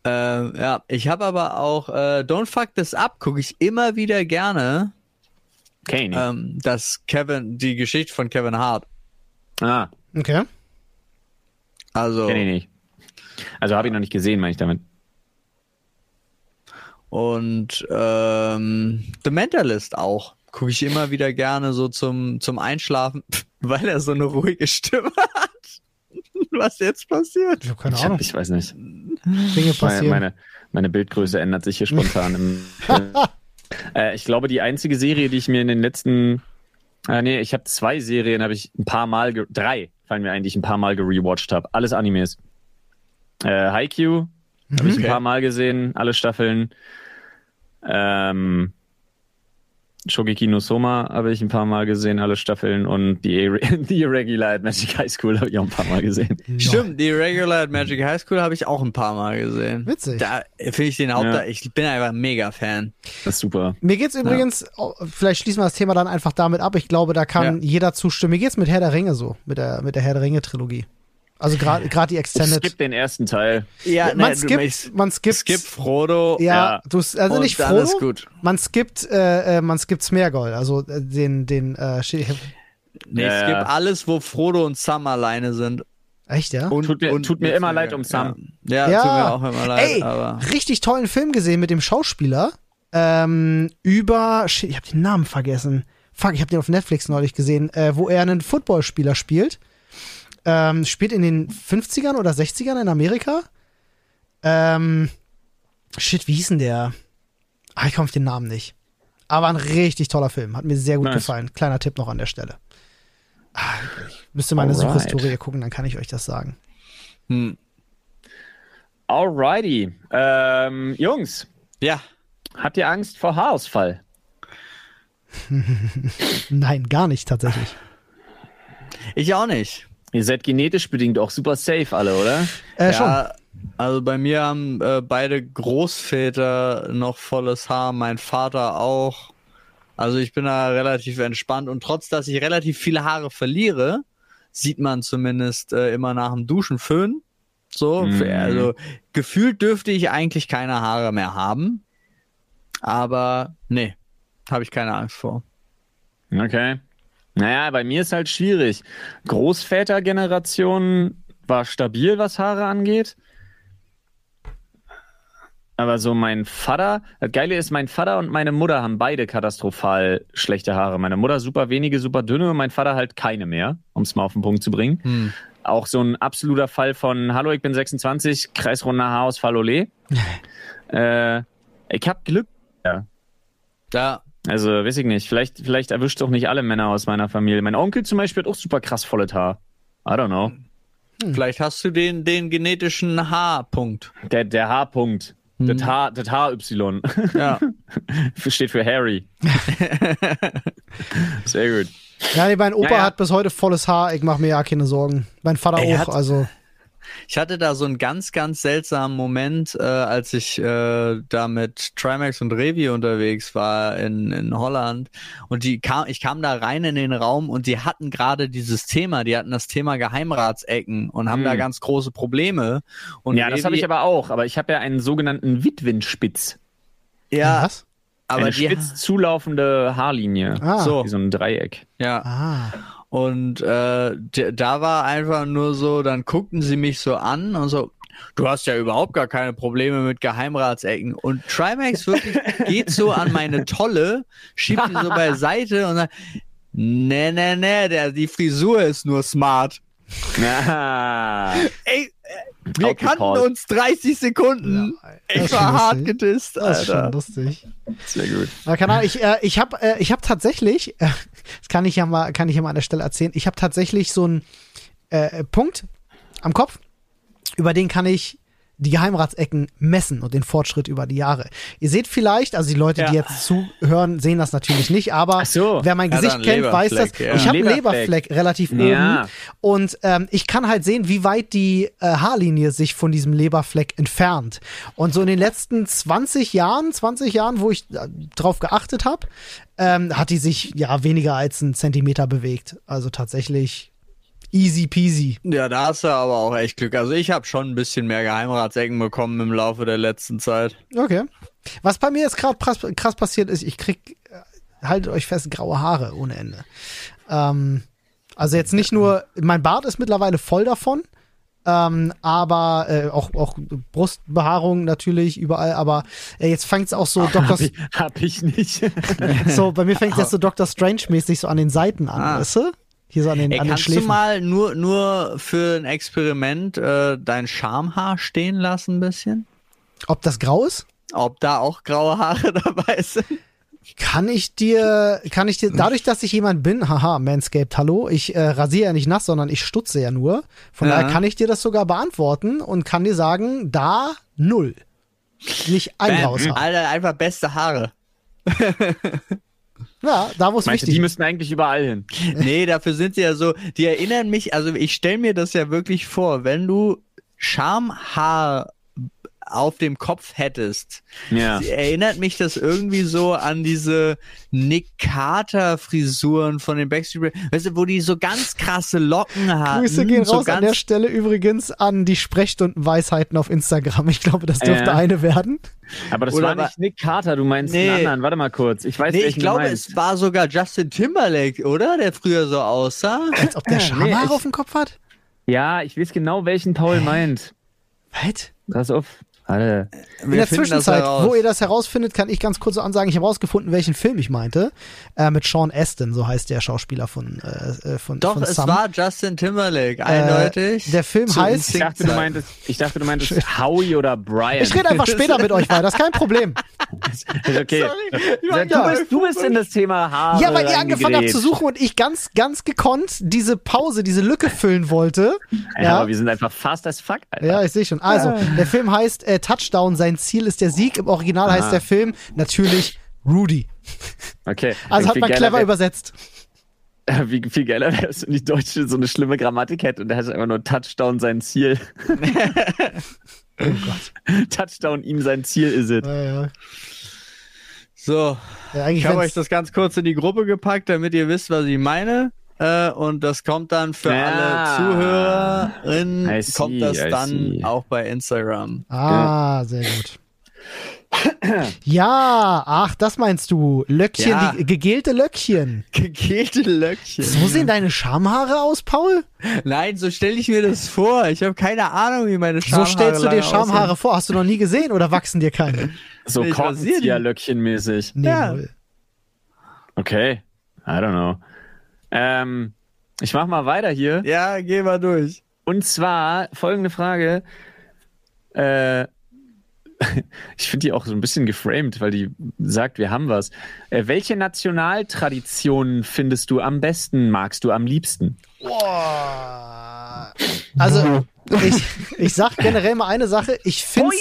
Äh, ja, ich habe aber auch äh, Don't Fuck This Up, gucke ich immer wieder gerne. Kenny. Ähm, das Kevin, die Geschichte von Kevin Hart. ah, Okay. Also, kenn ich nicht. Also habe ich noch nicht gesehen, meine ich damit. und ähm, The Mentalist auch. Gucke ich immer wieder gerne so zum, zum Einschlafen, weil er so eine ruhige Stimme hat. Was jetzt passiert? Ich habe keine Ich, Ahnung. hab, ich weiß nicht. Dinge Meine, passieren. meine, meine Bildgröße ändert sich hier spontan. Im, äh, ich glaube, die einzige Serie, die ich mir in den letzten. Äh, nee, ich habe zwei Serien, habe ich ein paar Mal. ge- Drei fallen mir ein, die ich ein paar Mal gerewatcht habe. Alles Animes. Äh, Haikyuu habe ich ein Okay. paar Mal gesehen, alle Staffeln. Ähm, Shogeki no Soma habe ich ein paar Mal gesehen, alle Staffeln. Und die, Irre- die Irregular at Magic High School habe ich auch ein paar Mal gesehen. Stimmt, die Regular at Magic High School habe ich auch ein paar Mal gesehen. Witzig. Da finde ich den Haupt, Ja. ich bin einfach ein Mega-Fan. Das ist super. Mir geht's übrigens, oh, vielleicht schließen wir das Thema dann einfach damit ab. Ich glaube, da kann jeder zustimmen. Mir geht's mit Herr der Ringe so, mit der, mit der Herr der Ringe Trilogie. Also gerade gerade die Extended. skip den ersten Teil. Ja, man ne, du- skippt, man skippt, Skip Frodo. ja, ja. du, also und nicht Frodo, ist gut. man skippt, äh, äh, man skippt Smeargol, also äh, den, den, äh, Nee, Ja, skip ja. alles, wo Frodo und Sam alleine sind. echt, ja? Und, Tut mir- und tut mir immer leid um Sam. Ja, ja, Ja. tut mir auch immer leid. Ey, aber richtig tollen Film gesehen mit dem Schauspieler, ähm, über, shit, ich habe den Namen vergessen. Fuck, ich habe den auf Netflix neulich gesehen, äh, wo er einen Footballspieler spielt. Ähm, spielt in den 50ern oder 60ern in Amerika. Ähm, shit, wie hieß denn der? Ah, ich komme auf den Namen nicht. Aber ein richtig toller Film. Hat mir sehr gut Nice. gefallen. Kleiner Tipp noch an der Stelle. Ah, ich müsste meine Alright. Suchhistorie gucken, dann kann ich euch das sagen. hm. Alrighty. Ähm, Jungs, ja, habt ihr Angst vor Haarausfall? Nein, gar nicht tatsächlich. ich auch nicht. Ihr seid genetisch bedingt auch super safe alle, oder? Äh, schon. Ja, also bei mir haben äh, beide Großväter noch volles Haar, mein Vater auch. Also ich bin da relativ entspannt und trotz, dass ich relativ viele Haare verliere, sieht man zumindest äh, immer nach dem Duschen Föhn. So, Mhm. also gefühlt dürfte ich eigentlich keine Haare mehr haben. Aber nee, habe ich keine Angst vor. Okay. Naja, bei mir ist halt schwierig. Großvätergeneration war stabil, was Haare angeht. Aber so mein Vater, das Geile ist, mein Vater und meine Mutter haben beide katastrophal schlechte Haare. Meine Mutter super wenige, super dünne und mein Vater halt keine mehr, um es mal auf den Punkt zu bringen. Hm. Auch so ein absoluter Fall von Hallo, ich bin 26, kreisrunder Haarausfall, ole. äh, ich hab Glück. Ja. Ja, Also, weiß ich nicht. Vielleicht, vielleicht erwischt auch nicht alle Männer aus meiner Familie. Mein Onkel zum Beispiel hat auch super krass volles Haar. I don't know. vielleicht hast du den, den genetischen Haarpunkt. Der, der H-Punkt. Hm. Das H, das HY. Ja. Steht für Harry. Sehr gut. Ja, nee, mein Opa Ja, ja. hat bis heute volles Haar. Ich mache mir ja keine Sorgen. Mein Vater Er auch. hat- Also Ich hatte da so einen ganz, ganz seltsamen Moment, äh, als ich äh, da mit Trimax und Revi unterwegs war in, in Holland. Und die kam, ich kam da rein in den Raum und die hatten gerade dieses Thema, die hatten das Thema Geheimratsecken und haben Hm. da ganz große Probleme. Und ja, das Revi- habe ich aber auch. Aber ich habe ja einen sogenannten Witwenspitz. Ja, was? aber eine die, spitz zulaufende Haarlinie. Ah. so, Wie so ein Dreieck. ja. Ah. Und äh, da war einfach nur so, dann guckten sie mich so an und so, du hast ja überhaupt gar keine Probleme mit Geheimratsecken. Und Trimax wirklich geht so an meine Tolle, schiebt die so beiseite und sagt, nee, nee, nee, der, die Frisur ist nur smart. Ah. Ey, wir kannten uns 30 Sekunden. Das ich war hart gedisst, Das ist schon Alter. lustig. Sehr gut. Ja, keine Ahnung, ich, äh, ich habe äh, ich hab tatsächlich, äh, das kann ich ja mal, kann ich ja mal an der Stelle erzählen, ich habe tatsächlich so einen äh, Punkt am Kopf, über den kann ich die Geheimratsecken messen und den Fortschritt über die Jahre. Ihr seht vielleicht, also die Leute, die Ja. jetzt zuhören, sehen das natürlich nicht, aber so. wer mein Gesicht kennt, weiß das. Ja. Ich habe einen Leberfleck. Leberfleck relativ Ja. oben und ähm, ich kann halt sehen, wie weit die äh, Haarlinie sich von diesem Leberfleck entfernt. Und so in den letzten 20 Jahren, 20 Jahren, wo ich äh, drauf geachtet habe, ähm, hat die sich ja weniger als einen Zentimeter bewegt. Also tatsächlich easy peasy. Ja, da hast du aber auch echt Glück. Also ich habe schon ein bisschen mehr Geheimratsecken bekommen im Laufe der letzten Zeit. Okay. Was bei mir jetzt gerade krass, passiert ist, ich krieg, äh, haltet euch fest, graue Haare ohne Ende. Ähm, also jetzt nicht nur, mein Bart ist mittlerweile voll davon, ähm, aber äh, auch, auch Brustbehaarung natürlich überall, aber äh, jetzt fängt es auch so Dr. Hab ich, hab ich nicht. so, bei mir fängt es jetzt so Dr. Strange-mäßig so an den Seiten an, Ah. weißt du? Hier so an den, Ey, an den kannst du mal nur, nur für ein Experiment äh, dein Schamhaar stehen lassen ein bisschen? Ob das grau ist? Ob da auch graue Haare dabei sind? Kann ich dir, kann ich dir, dadurch, dass ich jemand bin, haha, Manscaped, hallo, ich äh, rasiere ja nicht nass, sondern ich stutze ja nur. Von Ja. daher kann ich dir das sogar beantworten und kann dir sagen, da null. Nicht ein Bam. Alter, einfach beste Haare. Ja, da du, wichtig die müssten eigentlich überall hin. Nee, dafür sind sie ja so, die erinnern mich, also ich stelle mir das ja wirklich vor, wenn du Schamhaar auf dem Kopf hättest, Ja. Sie erinnert mich das irgendwie so an diese Nick Carter Frisuren von den Backstreet Boys, weißt du, wo die so ganz krasse Locken hatten. Grüße gehen so raus an der Stelle übrigens an die Sprechstundenweisheiten auf Instagram. Ich glaube, das dürfte Ja. eine werden. Aber das Oder war wa- nicht Nick Carter, du meinst Nee. einen anderen. Warte mal kurz. Ich weiß, Nee, ich glaube, es war sogar Justin Timberlake, oder? Der früher so aussah. Als ob der Nee, Schamhaare ich- auf dem Kopf hat. Ja, ich weiß genau, welchen Paul meint. Was? Pass auf. Warte. In der Zwischenzeit, wo ihr das herausfindet, kann ich ganz kurz so ansagen, ich habe herausgefunden, welchen Film ich meinte. Äh, mit Sean Astin, so heißt der Schauspieler von, äh, äh, von Doch, von es Sam. war Justin Timberlake, eindeutig. der Film Zu heißt- Ich dachte, du meintest, ich dachte, du meintest Howie oder Brian. Ich rede einfach später mit euch weiter, das ist kein Problem. Ist okay. war du, bist, du bist in das Thema Haare Ja, weil ihr angefangen habt zu suchen und ich ganz, ganz gekonnt diese Pause, diese Lücke füllen wollte. Ja, Ja. aber wir sind einfach fast as fuck, Alter. Ja, ich sehe schon. Also, der Film heißt äh, Touchdown, sein Ziel ist der Sieg. Im Original heißt Ah. der Film natürlich Rudy. Okay. Also hat Irgendwie man clever übersetzt. Wie viel geiler wäre es, wenn die Deutsche so eine schlimme Grammatik hätte und der hat einfach nur Touchdown sein Ziel. Oh Gott. Touchdown ihm sein Ziel ist es. Ja, ja. So, Ja, ich habe euch das ganz kurz in die Gruppe gepackt, damit ihr wisst, was ich meine. Äh, und das kommt dann für Ja. alle Zuhörerinnen, see, kommt das I dann see. auch bei Instagram. Ah, sehr gut. Ja, ach, das meinst du. Löckchen, Ja. die gegelte Löckchen. Gegelte Löckchen. So sehen deine Schamhaare aus, Paul? Nein, so stelle ich mir das vor. Ich habe keine Ahnung, wie meine So Schamhaare stellst du dir Schamhaare aussehen. vor. Hast du noch nie gesehen oder wachsen dir keine? So rasier die. Korkenzieher-Löckchen-mäßig. Nee, Ja. Okay. I don't know. Ähm, ich mach mal weiter hier. Ja, geh mal durch. Und zwar folgende Frage. Äh, ich finde die auch so ein bisschen geframed, weil die sagt, wir haben was. Äh, welche Nationaltraditionen findest du am besten, magst du am liebsten? Boah. Also, ich, ich sag generell mal eine Sache. Ich find's,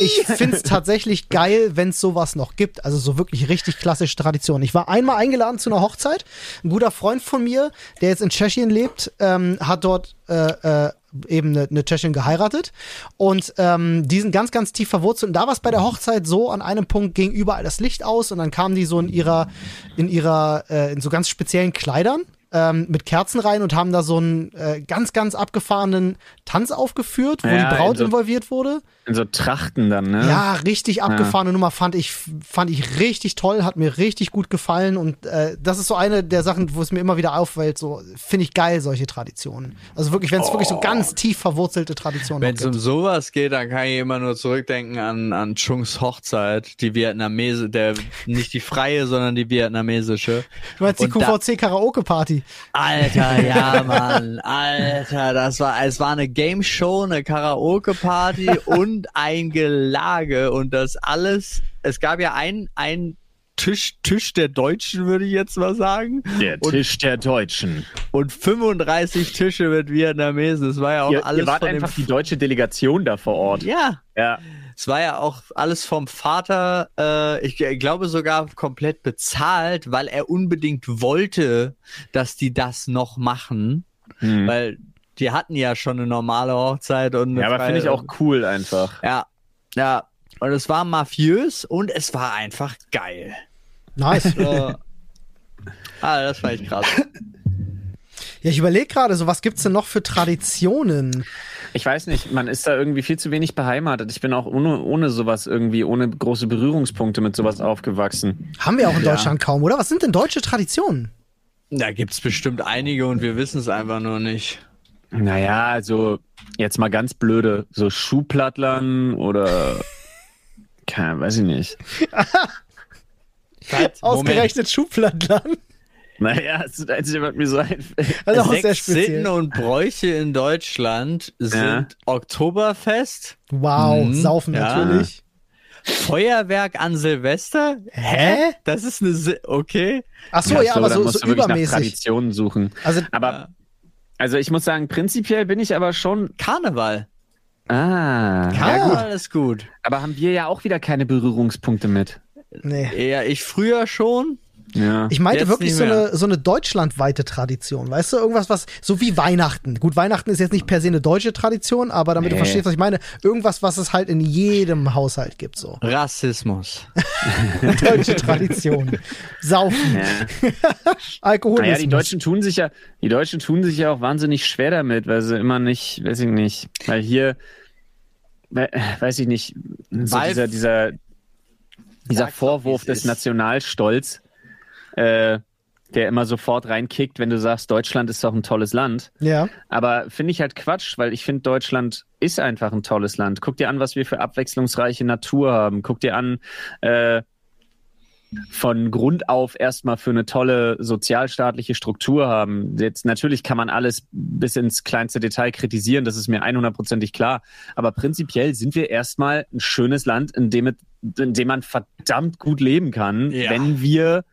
ich find's tatsächlich geil, wenn's sowas noch gibt. Also so wirklich richtig klassische Tradition. Ich war einmal eingeladen zu einer Hochzeit. Ein guter Freund von mir, der jetzt in Tschechien lebt, ähm, hat dort äh, äh, eben eine, eine Tschechin geheiratet und ähm, die sind ganz, ganz tief verwurzelt. Und da war es bei der Hochzeit so, an einem Punkt ging überall das Licht aus und dann kamen die so in ihrer, in ihrer, äh, in so ganz speziellen Kleidern ähm, mit Kerzen rein und haben da so einen äh, ganz, ganz abgefahrenen Tanz aufgeführt, wo Ja, die Braut so- involviert wurde. In so Trachten dann, ne? Ja, richtig abgefahrene Nummer fand ich, fand ich richtig toll, hat mir richtig gut gefallen und äh, das ist so eine der Sachen, wo es mir immer wieder auffällt, so finde ich geil, solche Traditionen. Also wirklich, wenn es wirklich so ganz tief verwurzelte Traditionen Wenn noch es um gibt. sowas geht, dann kann ich immer nur zurückdenken an, an Chungs Hochzeit, die Vietnamese, der nicht die freie, sondern die vietnamesische. Du meinst die und da- QVC Karaoke Party. Alter, ja, Mann, Alter, das war, es war eine Game Show, eine Karaoke Party und ein Gelage und das alles. Es gab ja ein, ein Tisch, Tisch der Deutschen, würde ich jetzt mal sagen. Der Und- Tisch der Deutschen. Und 35 Tische mit Vietnamesen. Das war ja auch Ihr, alles ihr wart einfach die deutsche Delegation da vor Ort. Ja, Ja. es war ja auch alles vom Vater, äh, ich g- glaube sogar komplett bezahlt, weil er unbedingt wollte, dass die das noch machen, Hm. weil die hatten ja schon eine normale Hochzeit und eine Ja, aber finde ich auch cool einfach. Ja, ja. Und es war mafiös und es war einfach geil. Nice. So. ah, das fand ich krass. ja, ich überlege gerade, so was gibt's denn noch für Traditionen? Ich weiß nicht, man ist da irgendwie viel zu wenig beheimatet. Ich bin auch ohne, ohne sowas irgendwie, ohne große Berührungspunkte mit sowas aufgewachsen. Haben wir auch in Ja. Deutschland kaum, oder? Was sind denn deutsche Traditionen? Da gibt's bestimmt einige und wir wissen es einfach nur nicht. Naja, also jetzt mal ganz blöde, so Schuhplattlern oder keine, weiß ich nicht. Ausgerechnet Schublattlern. Naja, das ist das Einzige, was mir so einfällt. Also auch sehr speziell. Sitten und Bräuche in Deutschland sind Ja. Oktoberfest, Wow, Mhm. saufen Ja. natürlich. Feuerwerk an Silvester. Hä? Das ist eine, Si- okay. Ach so, Ach ja, aber so, so wirklich nach übermäßig. Traditionen suchen. Also, Aber, also ich muss sagen, prinzipiell bin ich aber schon. Karneval. Ah. Ka- Karneval ist gut. Aber haben wir ja auch wieder keine Berührungspunkte mit. nee. Ja, ich früher schon. Ja. Ich meinte Jetzt wirklich so eine, so eine deutschlandweite Tradition. Weißt du, irgendwas, was, so wie Weihnachten. Gut, Weihnachten ist jetzt nicht per se eine deutsche Tradition, aber damit du Nee. verstehst, was ich meine, irgendwas, was es halt in jedem Haushalt gibt, so. Rassismus. Deutsche Tradition. Saufen, ja. Alkoholismus. Naja, die Deutschen tun sich ja, die Deutschen tun sich ja auch wahnsinnig schwer damit, weil sie immer nicht, weiß ich nicht, weil hier, we- weiß ich nicht, so dieser, dieser, dieser Vorwurf des ist. Nationalstolz, äh, der immer sofort reinkickt, wenn du sagst, Deutschland ist doch ein tolles Land. Ja. Aber finde ich halt Quatsch, weil ich finde, Deutschland ist einfach ein tolles Land. Guck dir an, was wir für abwechslungsreiche Natur haben. Guck dir an, äh, von Grund auf erstmal für eine tolle sozialstaatliche Struktur haben. Jetzt natürlich kann man alles bis ins kleinste Detail kritisieren, das ist mir 100%ig klar. Aber prinzipiell sind wir erstmal ein schönes Land, in dem, in dem man verdammt gut leben kann, Ja. wenn wir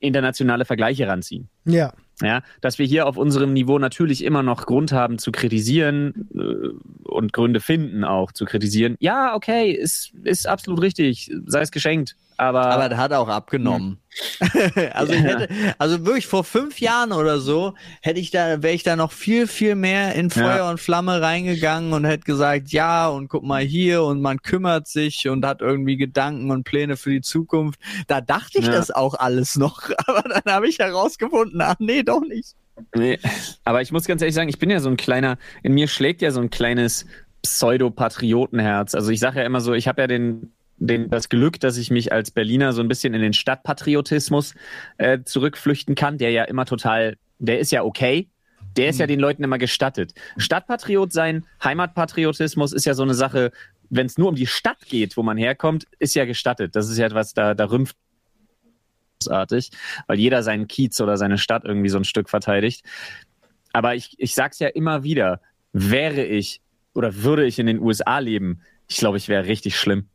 internationale Vergleiche ranziehen. Ja. Ja, dass wir hier auf unserem Niveau natürlich immer noch Grund haben zu kritisieren äh, und Gründe finden, auch zu kritisieren. Ja, okay, ist, ist absolut richtig, sei es geschenkt. Aber, Aber der hat auch abgenommen. also, ich hätte, also wirklich vor fünf Jahren oder so hätte ich da, wäre ich da noch viel, viel mehr in Feuer Ja. und Flamme reingegangen und hätte gesagt, ja, und guck mal hier und man kümmert sich und hat irgendwie Gedanken und Pläne für die Zukunft. Da dachte ich Ja. das auch alles noch. Aber dann habe ich herausgefunden, ach nee, doch nicht. Nee. Aber ich muss ganz ehrlich sagen, ich bin ja so ein kleiner, in mir schlägt ja so ein kleines Pseudo-Patriotenherz. Also ich sage ja immer so, ich habe ja den, den, das Glück, dass ich mich als Berliner so ein bisschen in den Stadtpatriotismus äh, zurückflüchten kann, der ja immer total, der ist ja okay. Der ist ja den Leuten immer gestattet. Stadtpatriot sein, Heimatpatriotismus ist ja so eine Sache, wenn es nur um die Stadt geht, wo man herkommt, ist ja gestattet. Das ist ja etwas, da, da rümpft großartig, weil jeder seinen Kiez oder seine Stadt irgendwie so ein Stück verteidigt. Aber ich, ich sag's ja immer wieder, wäre ich oder würde ich in den USA leben, ich glaube, ich wäre richtig schlimm.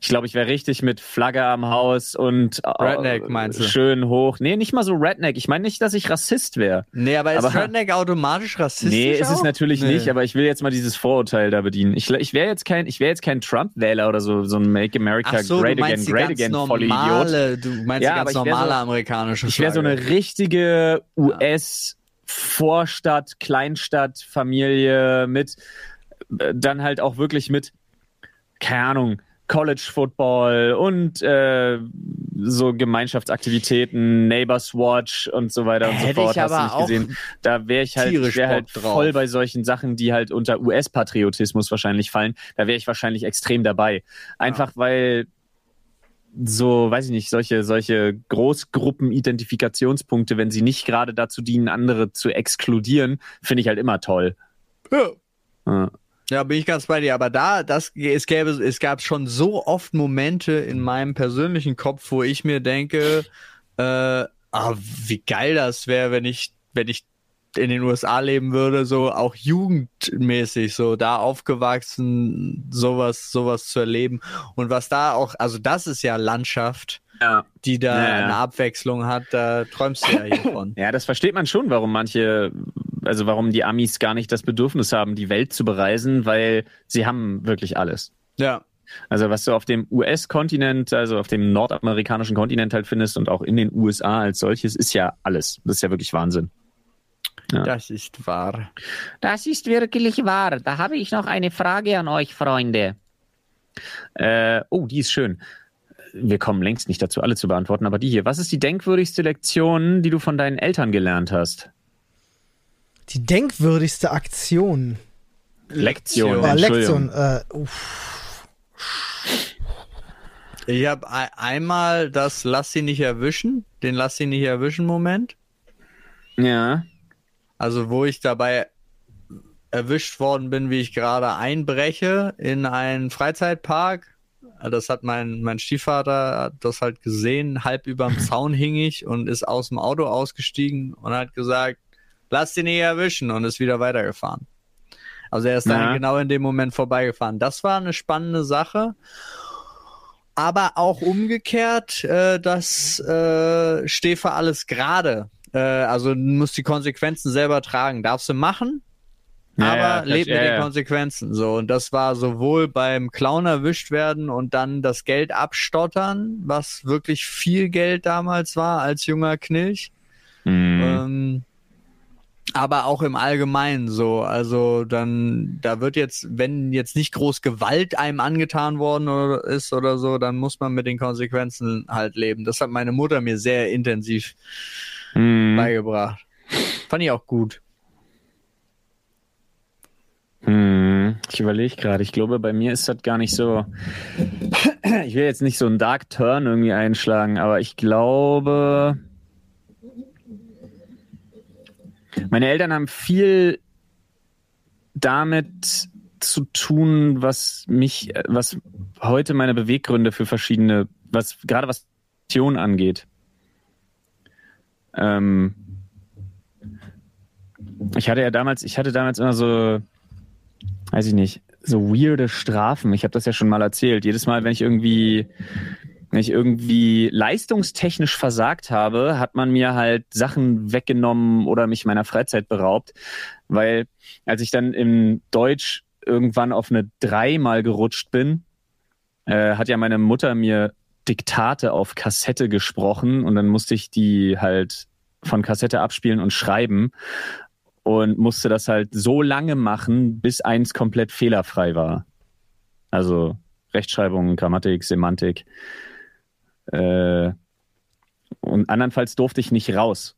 Ich glaube, ich wäre richtig mit Flagge am Haus und äh, Redneck, meinst du? schön hoch. Nee, nicht mal so Redneck. Ich meine nicht, dass ich Rassist wäre. Nee, aber ist Aber- Redneck automatisch rassistisch? Nee, ist es auch? natürlich Nee. nicht, aber ich will jetzt mal dieses Vorurteil da bedienen. Ich, ich wäre jetzt kein, ich wäre jetzt kein Trump-Wähler oder so, so ein Make America Ach so, Great du Again, Great ganz Again, Vollidiot. normale, du meinst Ja, die ganz normale so- amerikanische Ich wäre so eine richtige US-Vorstadt, Kleinstadt, Familie mit, äh, dann halt auch wirklich mit, keine Ahnung, College Football und äh, so Gemeinschaftsaktivitäten, Neighbors Watch und so weiter und Hätte so fort. ich Hast du aber nicht gesehen? Da wäre ich halt, wär halt drauf. voll bei solchen Sachen, die halt unter US-Patriotismus wahrscheinlich fallen. Da wäre ich wahrscheinlich extrem dabei. Einfach weil so, weiß ich nicht, solche, solche Großgruppen-Identifikationspunkte, wenn sie nicht gerade dazu dienen, andere zu exkludieren, finde ich halt immer toll. Ja. Ja. Ja, bin ich ganz bei dir. Aber da, das, es gäbe, es gab schon so oft Momente in meinem persönlichen Kopf, wo ich mir denke, äh, ah, wie geil das wäre, wenn ich, wenn ich in den USA leben würde, so auch jugendmäßig, so da aufgewachsen, sowas, sowas zu erleben. Und was da auch, also das ist ja Landschaft, Ja. die da Ja, ja. eine Abwechslung hat, da träumst du ja hiervon. ja, das versteht man schon, warum manche, also warum die Amis gar nicht das Bedürfnis haben, die Welt zu bereisen, weil sie haben wirklich alles. ja. Also was du auf dem US-Kontinent, also auf dem nordamerikanischen Kontinent halt findest und auch in den USA als solches, ist ja alles. Das ist ja wirklich Wahnsinn. Ja. Das ist wahr. Das ist wirklich wahr. Da habe ich noch eine Frage an euch, Freunde. Äh, oh, die ist schön. Wir kommen längst nicht dazu, alle zu beantworten, aber die hier. Was ist die denkwürdigste Lektion, die du von deinen Eltern gelernt hast? Die denkwürdigste Aktion. Lektion. Oder Entschuldigung. Lektion. Äh, uff. Ich habe einmal das Lass sie nicht erwischen, den Lass sie nicht erwischen Moment. Ja. Also wo ich dabei erwischt worden bin, wie ich gerade einbreche in einen Freizeitpark. Das hat mein, mein Stiefvater das halt gesehen, halb überm Zaun hing ich und ist aus dem Auto ausgestiegen und hat gesagt, lass den nicht erwischen und ist wieder weitergefahren. Also er ist dann Ja. genau in dem Moment vorbeigefahren. Das war eine spannende Sache. Aber auch umgekehrt, äh, das äh, steht für alles gerade. Äh, also du musst die Konsequenzen selber tragen. Darfst du machen, Ja, aber ja, lebt mit den. Konsequenzen. So, und das war sowohl beim Clown erwischt werden und dann das Geld abstottern, was wirklich viel Geld damals war als junger Knilch. Mhm. Ähm, aber auch im Allgemeinen so. Also dann, da wird jetzt, wenn jetzt nicht groß Gewalt einem angetan worden oder, ist oder so, dann muss man mit den Konsequenzen halt leben. Das hat meine Mutter mir sehr intensiv Mhm. beigebracht. Fand ich auch gut. Hm, Ich überlege gerade. Ich glaube, bei mir ist das gar nicht so. Ich will jetzt nicht so einen Dark Turn irgendwie einschlagen, aber ich glaube, meine Eltern haben viel damit zu tun, was mich, was heute meine Beweggründe für verschiedene, was gerade was Aktion angeht. Ähm, ich hatte ja damals, ich hatte damals immer so, weiß ich nicht, so weirde Strafen. Ich habe das ja schon mal erzählt. Jedes Mal, wenn ich irgendwie, wenn ich irgendwie leistungstechnisch versagt habe, hat man mir halt Sachen weggenommen oder mich meiner Freizeit beraubt. Weil als ich dann im Deutsch irgendwann auf eine 3 mal gerutscht bin, äh, hat ja meine Mutter mir Diktate auf Kassette gesprochen und dann musste ich die halt von Kassette abspielen und schreiben und musste das halt so lange machen, bis eins komplett fehlerfrei war. Also Rechtschreibung, Grammatik, Semantik. Äh, und andernfalls durfte ich nicht raus.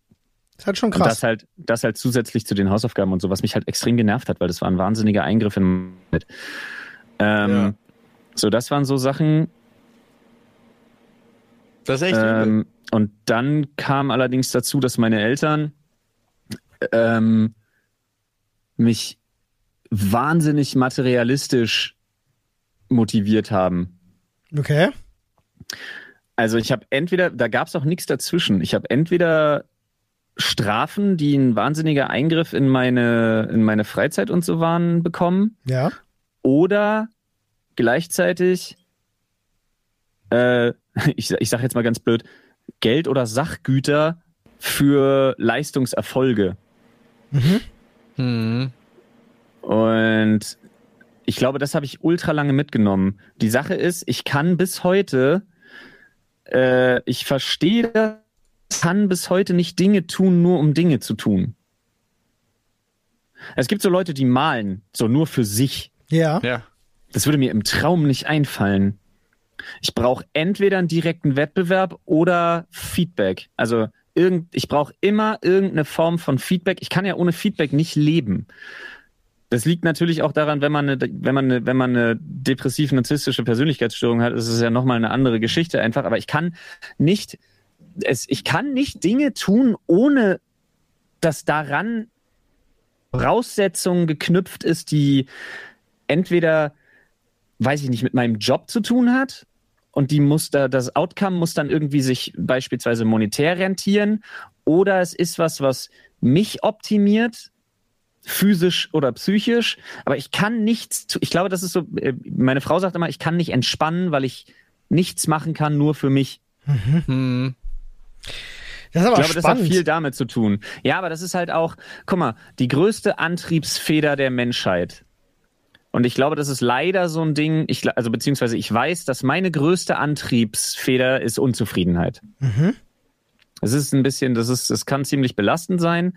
Das ist halt schon Und krass. das halt, das halt zusätzlich zu den Hausaufgaben und so, was mich halt extrem genervt hat, weil das war ein wahnsinniger Eingriff in ähm, Ja. So, das waren so Sachen. Das ist echt übel. Ähm, und dann kam allerdings dazu, dass meine Eltern ähm, mich wahnsinnig materialistisch motiviert haben. Okay. Also ich habe entweder, da gab es auch nichts dazwischen. Ich habe entweder Strafen, die ein wahnsinniger Eingriff in meine, in meine Freizeit und so waren, bekommen. Ja. Oder gleichzeitig, äh, ich, ich sage jetzt mal ganz blöd, Geld oder Sachgüter für Leistungserfolge. Mhm. Hm. Und ich glaube, das habe ich ultra lange mitgenommen. Die Sache ist, ich kann bis heute, äh, ich verstehe das, kann bis heute nicht Dinge tun, nur um Dinge zu tun. Es gibt so Leute, die malen, so nur für sich. Ja. Ja. Das würde mir im Traum nicht einfallen. Ich brauche entweder einen direkten Wettbewerb oder Feedback. Also irgend, ich brauche immer irgendeine Form von Feedback. Ich kann ja ohne Feedback nicht leben. Das liegt natürlich auch daran, wenn man eine, wenn man eine, wenn man eine depressiv-narzisstische Persönlichkeitsstörung hat, ist es ja nochmal eine andere Geschichte einfach. Aber ich kann nicht, es, ich kann nicht Dinge tun, ohne dass daran Voraussetzungen geknüpft ist, die entweder, weiß ich nicht, mit meinem Job zu tun hat und die muss da, das Outcome muss dann irgendwie sich beispielsweise monetär rentieren oder es ist was, was mich optimiert, physisch oder psychisch, aber ich kann nichts, ich glaube, das ist so, äh, meine Frau sagt immer, ich kann nicht entspannen, weil ich nichts machen kann, nur für mich. Hm. Das ist aber Ich glaube, das hat spannend. viel damit zu tun. Ja, aber das ist halt auch, guck mal, die größte Antriebsfeder der Menschheit. Und ich glaube, das ist leider so ein Ding, ich, also beziehungsweise ich weiß, dass meine größte Antriebsfeder ist Unzufriedenheit. Mhm. Es ist ein bisschen, das ist, es kann ziemlich belastend sein.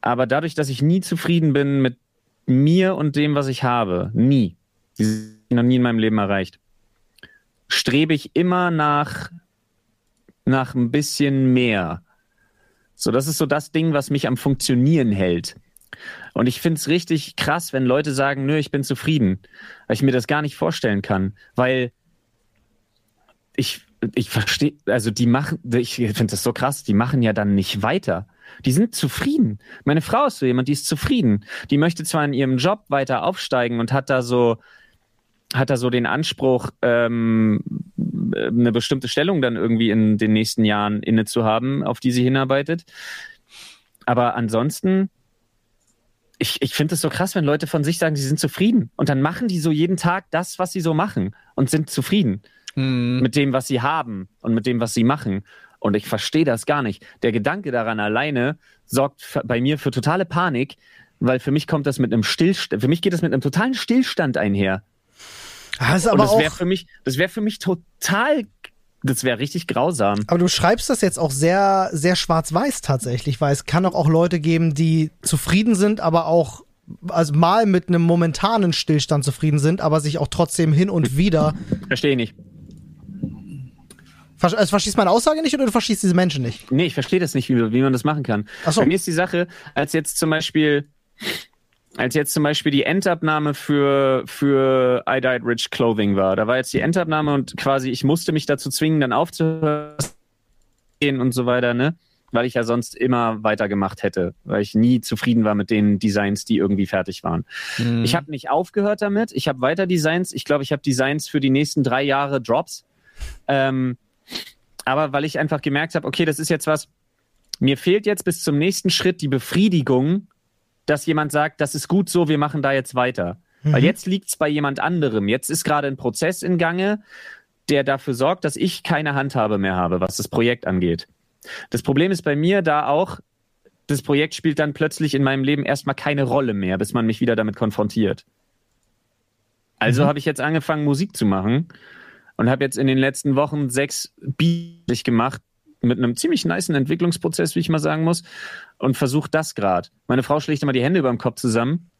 Aber dadurch, dass ich nie zufrieden bin mit mir und dem, was ich habe, nie, die ich noch nie in meinem Leben erreicht, strebe ich immer nach, nach ein bisschen mehr. So, das ist so das Ding, was mich am Funktionieren hält. Und ich finde es richtig krass, wenn Leute sagen, nö, ich bin zufrieden, weil ich mir das gar nicht vorstellen kann, weil ich, ich verstehe, also die machen, ich finde das so krass, die machen ja dann nicht weiter. Die sind zufrieden. Meine Frau ist so jemand, die ist zufrieden. Die möchte zwar in ihrem Job weiter aufsteigen und hat da so, hat da so den Anspruch, ähm, eine bestimmte Stellung dann irgendwie in den nächsten Jahren inne zu haben, auf die sie hinarbeitet. Aber ansonsten, ich, ich finde es so krass, wenn Leute von sich sagen, sie sind zufrieden. Und dann machen die so jeden Tag das, was sie so machen und sind zufrieden Hm. mit dem, was sie haben und mit dem, was sie machen. Und ich verstehe das gar nicht. Der Gedanke daran alleine sorgt bei mir für totale Panik, weil für mich kommt das mit einem Stillstand, für mich geht das mit einem totalen Stillstand einher. Ah, ist Und das wäre für mich, das wäre für mich total, das wäre richtig grausam. aber du schreibst das jetzt auch sehr, sehr schwarz-weiß tatsächlich, weil es kann doch auch Leute geben, die zufrieden sind, aber auch also mal mit einem momentanen Stillstand zufrieden sind, aber sich auch trotzdem hin und wieder. Verstehe ich nicht. Ver also verstehst du meine Aussage nicht oder du verstehst diese Menschen nicht? Nee, ich verstehe das nicht, wie, wie man das machen kann. Ach so. Bei mir ist die Sache, als jetzt zum Beispiel, als jetzt zum Beispiel die Endabnahme für, für I Died Rich Clothing war, da war jetzt die Endabnahme und quasi ich musste mich dazu zwingen, dann aufzuhören und so weiter, ne? Weil ich ja sonst immer weitergemacht hätte, weil ich nie zufrieden war mit den Designs, die irgendwie fertig waren. Hm. Ich habe nicht aufgehört damit. Ich habe weiter Designs. Ich glaube, ich habe Designs für die nächsten drei Jahre Drops. Ähm, aber weil ich einfach gemerkt habe, okay, das ist jetzt was, mir fehlt jetzt bis zum nächsten Schritt die Befriedigung, dass jemand sagt, das ist gut so, wir machen da jetzt weiter. Weil jetzt liegt's bei jemand anderem. Jetzt ist gerade ein Prozess in Gange, der dafür sorgt, dass ich keine Handhabe mehr habe, was das Projekt angeht. Das Problem ist bei mir da auch, das Projekt spielt dann plötzlich in meinem Leben erstmal keine Rolle mehr, bis man mich wieder damit konfrontiert. Also Mhm. habe ich jetzt angefangen, Musik zu machen und habe jetzt in den letzten Wochen sechs Beats gemacht mit einem ziemlich niceen Entwicklungsprozess, wie ich mal sagen muss, und versuche das gerade. Meine Frau schlägt immer die Hände über dem Kopf zusammen,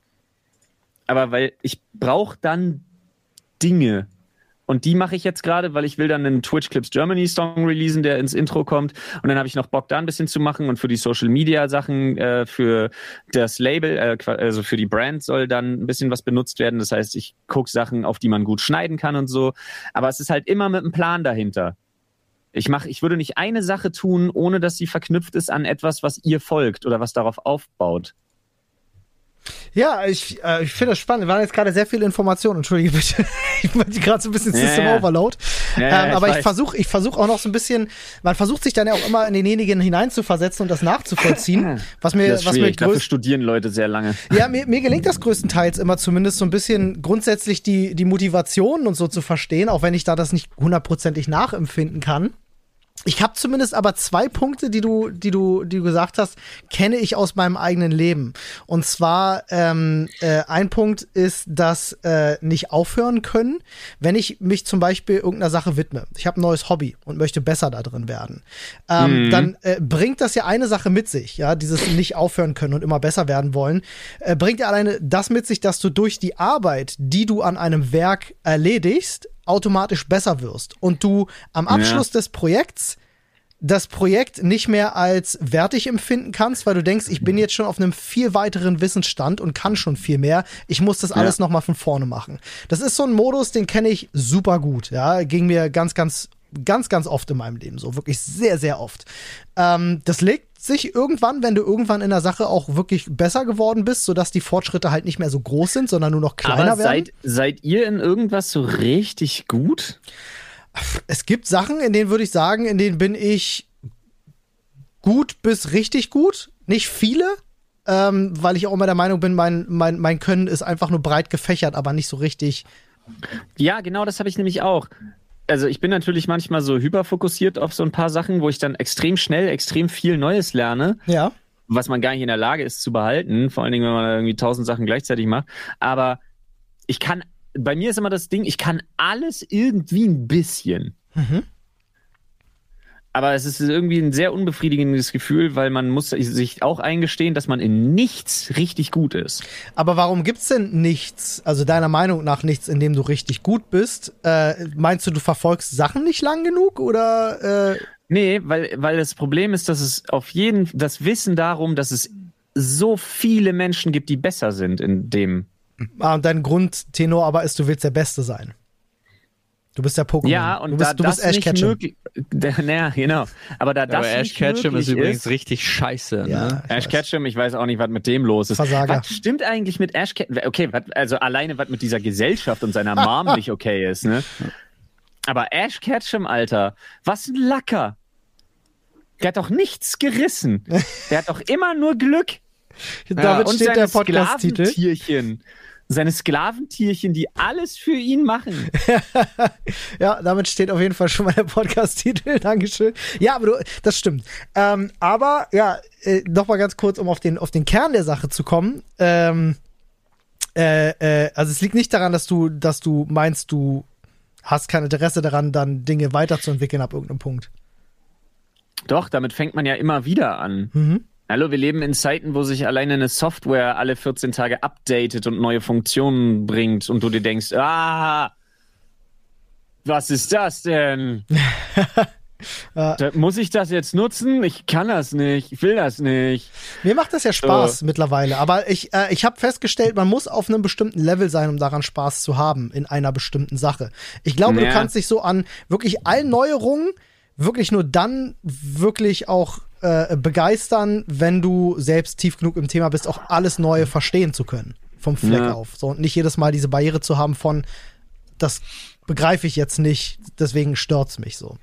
aber weil ich brauche dann Dinge. Und die mache ich jetzt gerade, weil ich will dann einen Twitch Clips Germany Song releasen, der ins Intro kommt. Und dann habe ich noch Bock, da ein bisschen zu machen. Und für die Social Media Sachen, äh, für das Label, äh, also für die Brand soll dann ein bisschen was benutzt werden. Das heißt, ich gucke Sachen, auf die man gut schneiden kann und so. Aber es ist halt immer mit einem Plan dahinter. Ich mache, ich würde nicht eine Sache tun, ohne dass sie verknüpft ist an etwas, was ihr folgt oder was darauf aufbaut. Ja, ich, äh, ich finde das spannend. waren jetzt gerade sehr viele Informationen. Entschuldige bitte. ich bin gerade so ein bisschen System ja. Overload. Ja, ähm, aber ich versuche ich versuch auch noch so ein bisschen, man versucht sich dann ja auch immer in denjenigen hineinzuversetzen und das nachzuvollziehen. Was mir, Das ist was mir. Dafür studieren Leute sehr lange. ja, mir, mir gelingt das größtenteils immer zumindest so ein bisschen grundsätzlich die, die Motivation und so zu verstehen, auch wenn ich da das nicht hundertprozentig nachempfinden kann. Ich habe zumindest aber zwei Punkte, die du, die du, die du gesagt hast, kenne ich aus meinem eigenen Leben. Und zwar ähm, äh, ein Punkt ist das äh, nicht aufhören können, wenn ich mich zum Beispiel irgendeiner Sache widme. Ich habe ein neues Hobby und möchte besser da drin werden. Ähm, Dann äh, bringt das ja eine Sache mit sich, ja, dieses nicht aufhören können und immer besser werden wollen, äh, bringt ja alleine das mit sich, dass du durch die Arbeit, die du an einem Werk erledigst, automatisch besser wirst und du am Abschluss des Projekts das Projekt nicht mehr als wertig empfinden kannst, weil du denkst, ich bin jetzt schon auf einem viel weiteren Wissensstand und kann schon viel mehr. Ich muss das alles Ja. noch mal von vorne machen. Das ist so ein Modus, den kenne ich super gut. Ja, ging mir ganz, ganz, ganz, ganz oft in meinem Leben so, wirklich sehr, sehr oft. Ähm, das legt sich irgendwann, wenn du irgendwann in der Sache auch wirklich besser geworden bist, sodass die Fortschritte halt nicht mehr so groß sind, sondern nur noch kleiner Aber werden. seid, seid ihr in irgendwas so richtig gut? es gibt Sachen, in denen würde ich sagen, in denen bin ich gut bis richtig gut. Nicht viele, ähm, weil ich auch immer der Meinung bin, mein, mein, mein Können ist einfach nur breit gefächert, aber nicht so richtig. Ja, genau, das habe ich nämlich auch. Also ich bin natürlich manchmal so hyperfokussiert auf so ein paar Sachen, wo ich dann extrem schnell, extrem viel Neues lerne, Ja. was man gar nicht in der Lage ist zu behalten, vor allen Dingen, wenn man irgendwie tausend Sachen gleichzeitig macht. Aber ich kann, bei mir ist immer das Ding, ich kann alles irgendwie ein bisschen. Mhm. Aber es ist irgendwie ein sehr unbefriedigendes Gefühl, weil man muss sich auch eingestehen, dass man in nichts richtig gut ist. Aber warum gibt's denn nichts, also deiner Meinung nach nichts, in dem du richtig gut bist? Äh, meinst du, du verfolgst Sachen nicht lang genug oder äh, Nee, weil, weil das Problem ist, dass es auf jeden das Wissen darum, dass es so viele Menschen gibt, die besser sind in dem. ah, dein Grundtenor aber ist, du willst der Beste sein? Du bist der Pokémon. Ja, und du bist, da du das bist Ash nicht Ketchum. möglich, naja, genau. Aber da das Aber Ash nicht Ketchum möglich ist übrigens richtig scheiße. Ja, Ne? ich Ash weiß. Ketchum, ich weiß auch nicht, was mit dem los ist. Versager. Was stimmt eigentlich mit Ash Ketchum? Okay, was, also alleine, was mit dieser Gesellschaft und seiner Mom nicht okay ist, ne? Aber Ash Ketchum, Alter, was ein Lacker. Der hat doch nichts gerissen. Der hat doch immer nur Glück. Damit und steht der Podcast-Titel. Seine Sklaventierchen, die alles für ihn machen. Ja, damit steht auf jeden Fall schon mal der Podcast-Titel. Dankeschön. Ja, aber du, das stimmt. Ähm, aber ja, äh, noch mal ganz kurz, um auf den, auf den Kern der Sache zu kommen. Ähm, äh, äh, also es liegt nicht daran, dass du, dass du meinst, du hast kein Interesse daran, dann Dinge weiterzuentwickeln ab irgendeinem Punkt. Doch, damit fängt man ja immer wieder an. Mhm. Hallo, wir leben in Zeiten, wo sich alleine eine Software alle 14 Tage updatet und neue Funktionen bringt und du dir denkst, ah, was ist das denn? da, muss ich das jetzt nutzen? Ich kann das nicht, ich will das nicht. Mir macht das ja Spaß mittlerweile, aber ich, äh, ich habe festgestellt, man muss auf einem bestimmten Level sein, um daran Spaß zu haben in einer bestimmten Sache. Ich glaube, du Ja. kannst dich so an wirklich allen Neuerungen wirklich nur dann wirklich auch äh, begeistern, wenn du selbst tief genug im Thema bist, auch alles Neue verstehen zu können. Vom Fleck Ja. auf. So, und nicht jedes Mal diese Barriere zu haben von, das begreife ich jetzt nicht, deswegen stört's mich so.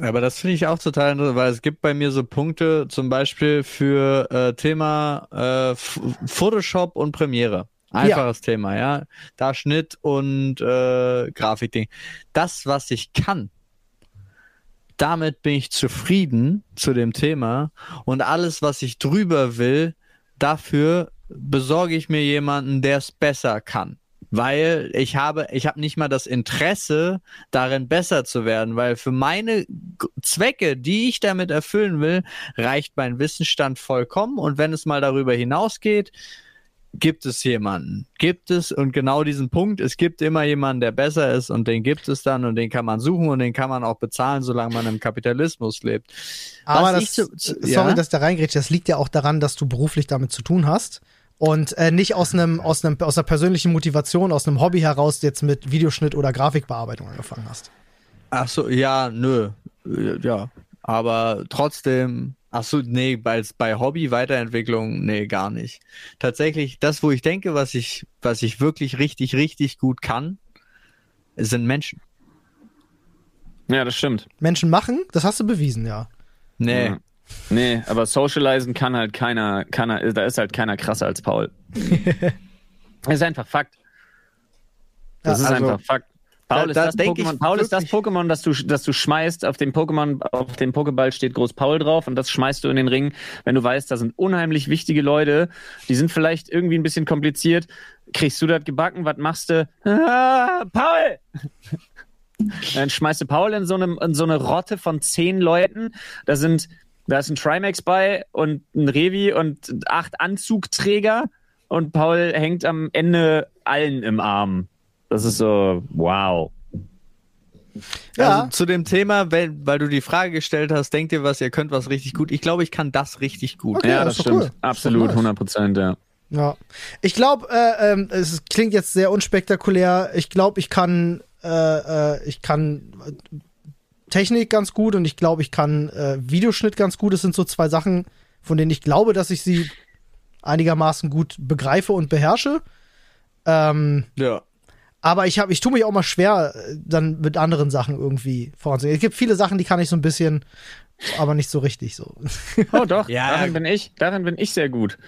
Aber das finde ich auch total interessant, weil es gibt bei mir so Punkte, zum Beispiel für äh, Thema äh, Photoshop und Premiere. Einfaches Thema, ja. Da Schnitt und äh, Grafikding. Das, was ich kann, damit bin ich zufrieden zu dem Thema und alles, was ich drüber will, dafür besorge ich mir jemanden, der es besser kann. weil ich habe, ich habe nicht mal das Interesse, darin besser zu werden, weil für meine Zwecke, die ich damit erfüllen will, reicht mein Wissensstand vollkommen und wenn es mal darüber hinausgeht, gibt es jemanden, gibt es und genau diesen Punkt, es gibt immer jemanden, der besser ist und den gibt es dann und den kann man suchen und den kann man auch bezahlen, solange man im Kapitalismus lebt. Aber Was das, zu- zu- sorry, ja? dass da reingrätsche, das liegt ja auch daran, dass du beruflich damit zu tun hast und äh, nicht aus einem aus einem aus einer persönlichen Motivation, aus einem Hobby heraus jetzt mit Videoschnitt oder Grafikbearbeitung angefangen hast. Ach so, ja, nö. Äh, Ja, aber trotzdem, ach so, nee, bei, bei Hobby Weiterentwicklung, nee, gar nicht. Tatsächlich, das, wo ich denke, was ich, was ich wirklich richtig, richtig gut kann, sind Menschen. Ja, das stimmt. Menschen machen, das hast du bewiesen, ja. Nee. Ja. Nee, aber socializen kann halt keiner, keiner, da ist halt keiner krasser als Paul. das ist einfach Fakt. Das Ja, ist also, einfach Fakt. Paul, da- ist, da das Pokémon, Paul ist das Pokémon, das du, das du schmeißt. Auf dem Pokémon, auf dem Pokéball steht groß Paul drauf und das schmeißt du in den Ring, wenn du weißt, da sind unheimlich wichtige Leute. Die sind vielleicht irgendwie ein bisschen kompliziert. Kriegst du das gebacken? Was machst du? Ah, Paul! Dann schmeißt du Paul in so, eine, in so eine Rotte von zehn Leuten. Da sind, da ist ein Trimax bei und ein Revi und acht Anzugträger und Paul hängt am Ende allen im Arm. Das ist so, wow. Ja. Also zu dem Thema, weil, weil du die Frage gestellt hast, denkt ihr was, ihr könnt was richtig gut. Ich glaube, ich kann das richtig gut. Okay, ja, das das stimmt. cool. Absolut, nice. 100 Prozent, ja. Ja. Ich glaube, äh, ähm, es klingt jetzt sehr unspektakulär. Ich glaube, ich kann, äh, äh, ich kann äh, Technik ganz gut und ich glaube, ich kann äh, Videoschnitt ganz gut. Das sind so zwei Sachen, von denen ich glaube, dass ich sie einigermaßen gut begreife und beherrsche. Ähm, Ja. Aber ich habe, ich tue mich auch mal schwer, äh, dann mit anderen Sachen irgendwie voranzugehen. Es gibt viele Sachen, die kann ich so ein bisschen, aber nicht so richtig so. Oh doch, Ja. darin bin ich, darin bin ich sehr gut.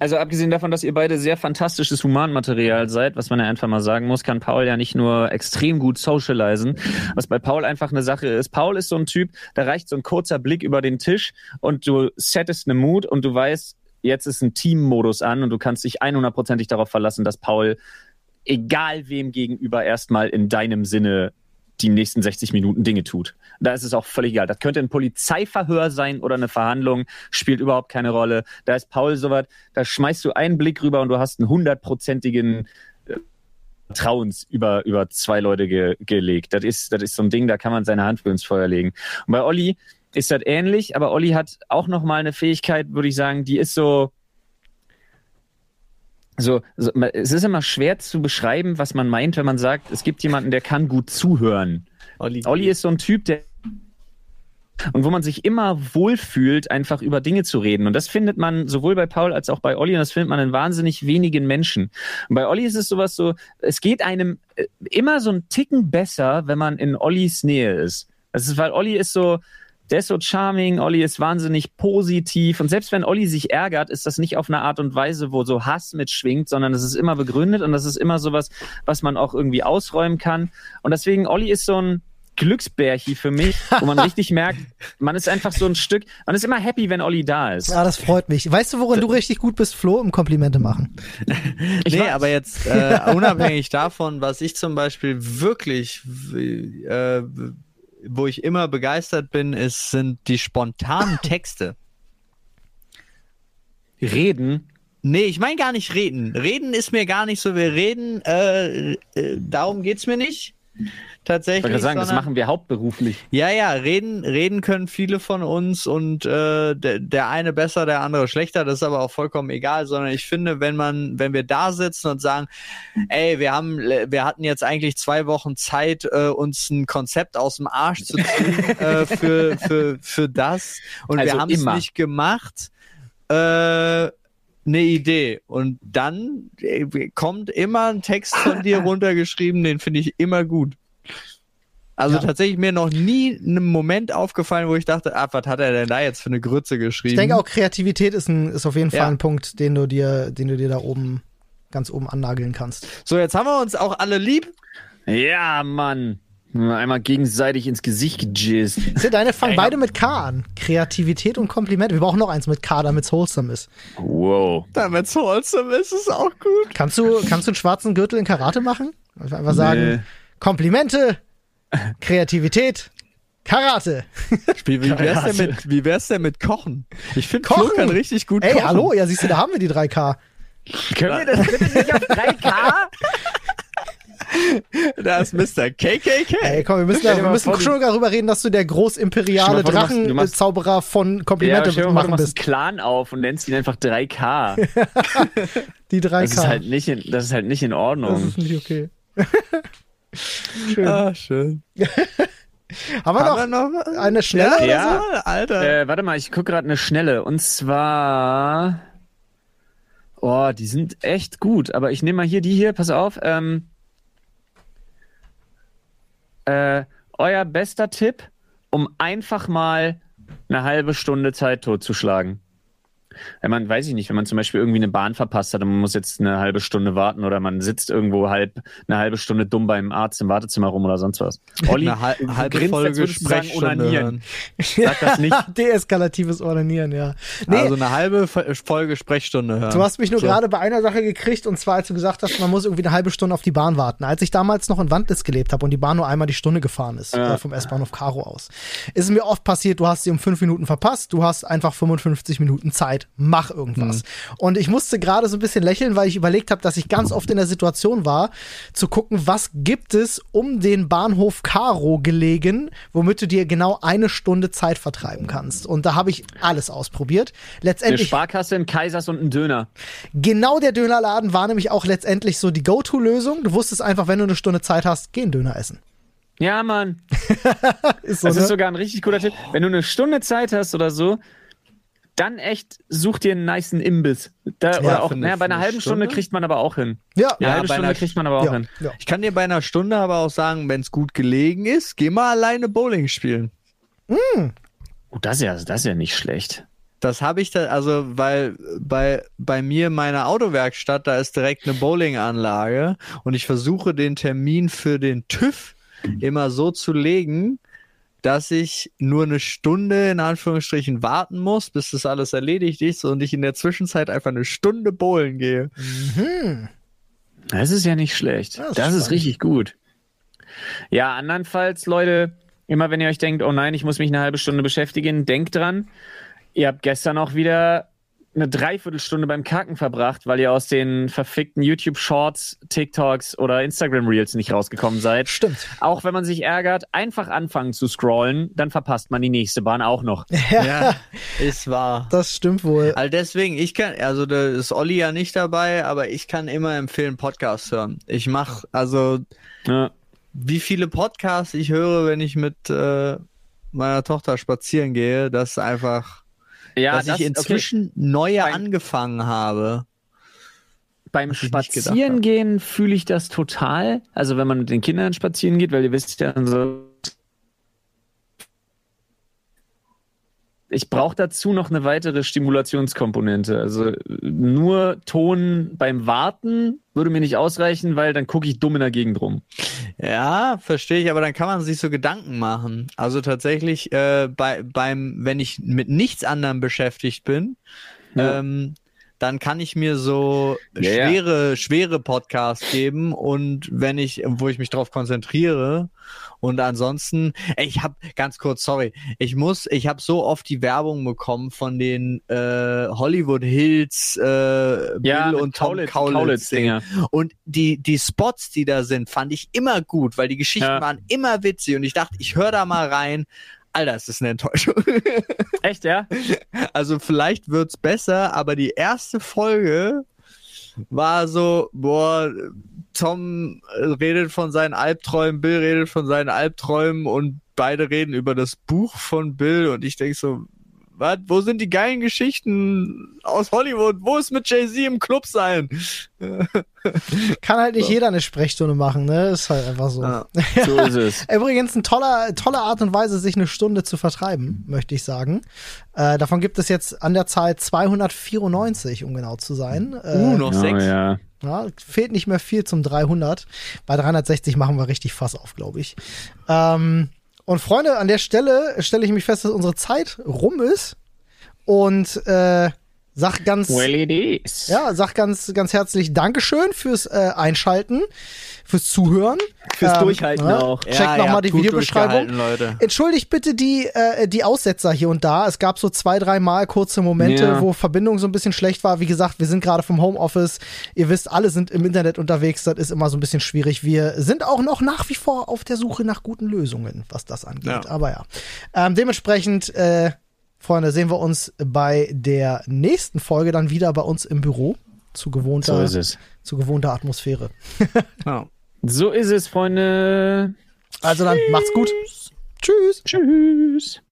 Also abgesehen davon, dass ihr beide sehr fantastisches Humanmaterial seid, was man ja einfach mal sagen muss, kann Paul ja nicht nur extrem gut socialisen, was bei Paul einfach eine Sache ist. Paul ist so ein Typ, da reicht so ein kurzer Blick über den Tisch und du settest eine Mut und du weißt, jetzt ist ein Teammodus an und du kannst dich 100%ig darauf verlassen, dass Paul egal wem gegenüber erstmal in deinem Sinne die nächsten 60 Minuten Dinge tut. Da ist es auch völlig egal. Das könnte ein Polizeiverhör sein oder eine Verhandlung, spielt überhaupt keine Rolle. Da ist Paul soweit, da schmeißt du einen Blick rüber und du hast einen hundertprozentigen äh, Vertrauens über, über zwei Leute ge gelegt. Das ist, das ist so ein Ding, da kann man seine Hand für ins Feuer legen. Und bei Olli ist das ähnlich, aber Olli hat auch nochmal eine Fähigkeit, würde ich sagen, die ist so, so, so, es ist immer schwer zu beschreiben, was man meint, wenn man sagt, es gibt jemanden, der kann gut zuhören. Olli, Olli ist so ein Typ, der und wo man sich immer wohlfühlt, einfach über Dinge zu reden. Und das findet man sowohl bei Paul als auch bei Olli und das findet man in wahnsinnig wenigen Menschen. Und bei Olli ist es sowas so, es geht einem äh, immer so ein Ticken besser, wenn man in Ollis Nähe ist. Das ist, weil Olli ist so, der ist so charming, Olli ist wahnsinnig positiv und selbst wenn Olli sich ärgert, ist das nicht auf eine Art und Weise, wo so Hass mitschwingt, sondern es ist immer begründet und das ist immer sowas, was man auch irgendwie ausräumen kann. Und deswegen, Olli ist so ein Glücksbärchi für mich, wo man richtig merkt, man ist einfach so ein Stück, man ist immer happy, wenn Olli da ist. Ah, das freut mich. Weißt du, worin du richtig gut bist, Flo? Im Komplimente machen. Ich nee, weiß. aber jetzt äh, unabhängig davon, was ich zum Beispiel wirklich, äh, wo ich immer begeistert bin, ist, sind die spontanen Texte. Reden, Nee, ich meine gar nicht reden. Reden ist mir gar nicht so. Wir reden, äh, äh, darum geht's mir nicht. Ich Tatsächlich. wollte gerade sagen, das machen wir hauptberuflich. Ja, ja, reden, reden können viele von uns und äh, der, der eine besser, der andere schlechter, das ist aber auch vollkommen egal, sondern ich finde, wenn man, wenn wir da sitzen und sagen, ey, wir haben, wir hatten jetzt eigentlich zwei Wochen Zeit, äh, uns ein Konzept aus dem Arsch zu ziehen äh, für, für, für das und Also wir haben es nicht gemacht, äh, eine Idee. Und dann äh, kommt immer ein Text von dir runtergeschrieben, den finde ich immer gut. Also Ja. tatsächlich mir noch nie einen Moment aufgefallen, wo ich dachte, ah, was hat er denn da jetzt für eine Grütze geschrieben? Ich denke auch, Kreativität ist, ein, ist auf jeden Fall Ja. ein Punkt, den du dir, den du dir da oben, ganz oben annageln kannst. So, jetzt haben wir uns auch alle lieb. Ja, Mann. Einmal gegenseitig ins Gesicht gejizzt. Seht, deine fangen beide mit K an. Kreativität und Komplimente. Wir brauchen noch eins mit K, damit es wholesome ist. Wow. Damit es wholesome ist, ist auch gut. Kannst du, kannst du einen schwarzen Gürtel in Karate machen? Einfach sagen, Nee. Komplimente, Kreativität, Karate. Wie, wie, wär's denn mit, wie wär's denn mit Kochen? Ich finde, Flo Kochen? kann richtig gut Ey, kochen. hallo, ja, siehst du, da haben wir die 3K. Können wir das bitte nicht auf 3K? Da ist Mr. KKK. Ey, komm, wir müssen, da, wir mal müssen vor, schon darüber reden, dass du der großimperiale Drachenzauberer von Ja, Komplimente stell dir mal du machen machst bist. einen Clan auf und nennst ihn einfach 3K. Die 3K. Das ist halt nicht in, das ist halt nicht in das Ordnung. ist nicht okay. Schön. Ah, schön. Haben wir noch Haben wir noch eine schnelle ja, oder Ja. so? Alter. Äh, warte mal, ich gucke gerade eine schnelle. Und zwar. Oh, die sind echt gut. Aber ich nehme mal hier die hier, pass auf. Ähm, äh, euer bester Tipp, um einfach mal eine halbe Stunde Zeit totzuschlagen. Wenn man, weiß ich nicht, wenn man zum Beispiel irgendwie eine Bahn verpasst hat und man muss jetzt eine halbe Stunde warten oder man sitzt irgendwo halb eine halbe Stunde dumm beim Arzt im Wartezimmer rum oder sonst was. Olli, Eine hal- halbe grinst, Folge Sprechstunde onanieren. hören. Sag das nicht. Deeskalatives Ordinieren, ja. Nee, Also eine halbe Fo- Folge Sprechstunde hören. Du hast mich nur So. gerade bei einer Sache gekriegt und zwar, als du gesagt hast, man muss irgendwie eine halbe Stunde auf die Bahn warten. Als ich damals noch in Wandlitz gelebt habe und die Bahn nur einmal die Stunde gefahren ist, Ja. äh, vom S-Bahnhof Karo aus, ist es mir oft passiert, du hast sie um fünf Minuten verpasst, du hast einfach 55 Minuten Zeit, mach irgendwas. Und ich musste gerade so ein bisschen lächeln, weil ich überlegt habe, dass ich ganz oft in der Situation war, zu gucken, was gibt es um den Bahnhof Karo gelegen, womit du dir genau eine Stunde Zeit vertreiben kannst. Und da habe ich alles ausprobiert. Eine Letztendlich Sparkasse, ein Kaisers und ein Döner. Genau der Dönerladen war nämlich auch letztendlich so die Go-To-Lösung. Du wusstest einfach, wenn du eine Stunde Zeit hast, geh einen Döner essen. Ja, Mann. Ist so, Das ne? ist sogar ein richtig cooler Tipp. Wenn du eine Stunde Zeit hast oder so, dann echt such dir einen niceen Imbiss. Da, oder auch, eine- naja, bei einer eine halben Stunde? Stunde? kriegt man aber auch hin. ja, Eine Ja, halbe bei Stunde einer- kriegt man aber auch ja, hin. ja. Ich kann dir bei einer Stunde aber auch sagen, wenn es gut gelegen ist, geh mal alleine Bowling spielen. Oh, das ist ja, das ist ja nicht schlecht. Das habe ich da, also weil bei, bei mir in meiner Autowerkstatt, da ist direkt eine Bowlinganlage und ich versuche den Termin für den TÜV immer so zu legen, dass ich nur eine Stunde in Anführungsstrichen warten muss, bis das alles erledigt ist und ich in der Zwischenzeit einfach eine Stunde bowlen gehe. Mhm. Das ist ja nicht schlecht. Das ist Das ist richtig gut. Ja, andernfalls, Leute, immer wenn ihr euch denkt, oh nein, ich muss mich eine halbe Stunde beschäftigen, denkt dran, ihr habt gestern auch wieder eine Dreiviertelstunde beim Kacken verbracht, weil ihr aus den verfickten YouTube-Shorts, TikToks oder Instagram-Reels nicht rausgekommen seid. Stimmt. Auch wenn man sich ärgert, einfach anfangen zu scrollen, dann verpasst man die nächste Bahn auch noch. Ja, ist wahr. Das stimmt wohl. Also deswegen, ich kann, also da ist Olli ja nicht dabei, aber ich kann immer empfehlen, Podcasts hören. Ich mach, also Ja. wie viele Podcasts ich höre, wenn ich mit äh, meiner Tochter spazieren gehe, das ist einfach, Ja, dass das, ich inzwischen neue Beim- angefangen habe. okay. beim Spazierengehen fühle ich das total. Also wenn man mit den Kindern spazieren geht, weil ihr wisst ja so. Ich brauche dazu noch eine weitere Stimulationskomponente. Also nur Ton beim Warten würde mir nicht ausreichen, weil dann gucke ich dumm in der Gegend rum. Ja, verstehe ich, aber dann kann man sich so Gedanken machen. Also tatsächlich, äh, bei, beim, wenn ich mit nichts anderem beschäftigt bin, Ja. ähm, dann kann ich mir so ja. schwere, schwere Podcasts geben und wenn ich, wo ich mich drauf konzentriere und ansonsten, ich habe ganz kurz, sorry, ich muss, ich habe so oft die Werbung bekommen von den äh, Hollywood Hills, äh, Ja, Bill und Tom Kaulitz- Kaulitz, Kaulitz-Dinger. und die, die Spots, die da sind, fand ich immer gut, weil die Geschichten Ja. waren immer witzig und ich dachte, ich höre da mal rein. Alter, es ist eine Enttäuschung. Echt, ja? Also vielleicht wird's besser, aber die erste Folge war so, boah, Tom redet von seinen Albträumen, Bill redet von seinen Albträumen und beide reden über das Buch von Bill und ich denk so, was, wo sind die geilen Geschichten aus Hollywood? Wo ist mit Jay-Z im Club sein? Kann halt nicht jeder eine Sprechstunde machen, ne? Ist halt einfach so. Ja. So ist es. Übrigens, eine toller, tolle Art und Weise, sich eine Stunde zu vertreiben, möchte ich sagen. Äh, davon gibt es jetzt an der Zahl 294, um genau zu sein. Äh, Uh, noch Oh, sechs. ja. Ja, fehlt nicht mehr viel zum 300. Bei 360 machen wir richtig Fass auf, glaube ich. Ähm, und Freunde, an der Stelle stelle ich mich fest, dass unsere Zeit rum ist. Und äh, sag ganz, Well, it is. ja, sag ganz, ganz herzlich Dankeschön fürs äh, Einschalten, fürs Zuhören. Fürs Ähm, Durchhalten ne? auch. Checkt Ja, nochmal habt die Videobeschreibung. Entschuldigt bitte die, äh, die Aussetzer hier und da. Es gab so zwei, dreimal kurze Momente, Ja. wo Verbindung so ein bisschen schlecht war. Wie gesagt, wir sind gerade vom Homeoffice. Ihr wisst, alle sind im Internet unterwegs. Das ist immer so ein bisschen schwierig. Wir sind auch noch nach wie vor auf der Suche nach guten Lösungen, was das angeht. Ja. Aber ja. Ähm, dementsprechend, äh, Freunde, sehen wir uns bei der nächsten Folge dann wieder bei uns im Büro. Zu So gewohnter, es. zu gewohnter Atmosphäre. Ja. So ist es, Freunde. Also dann, macht's gut. Tschüss. Tschüss.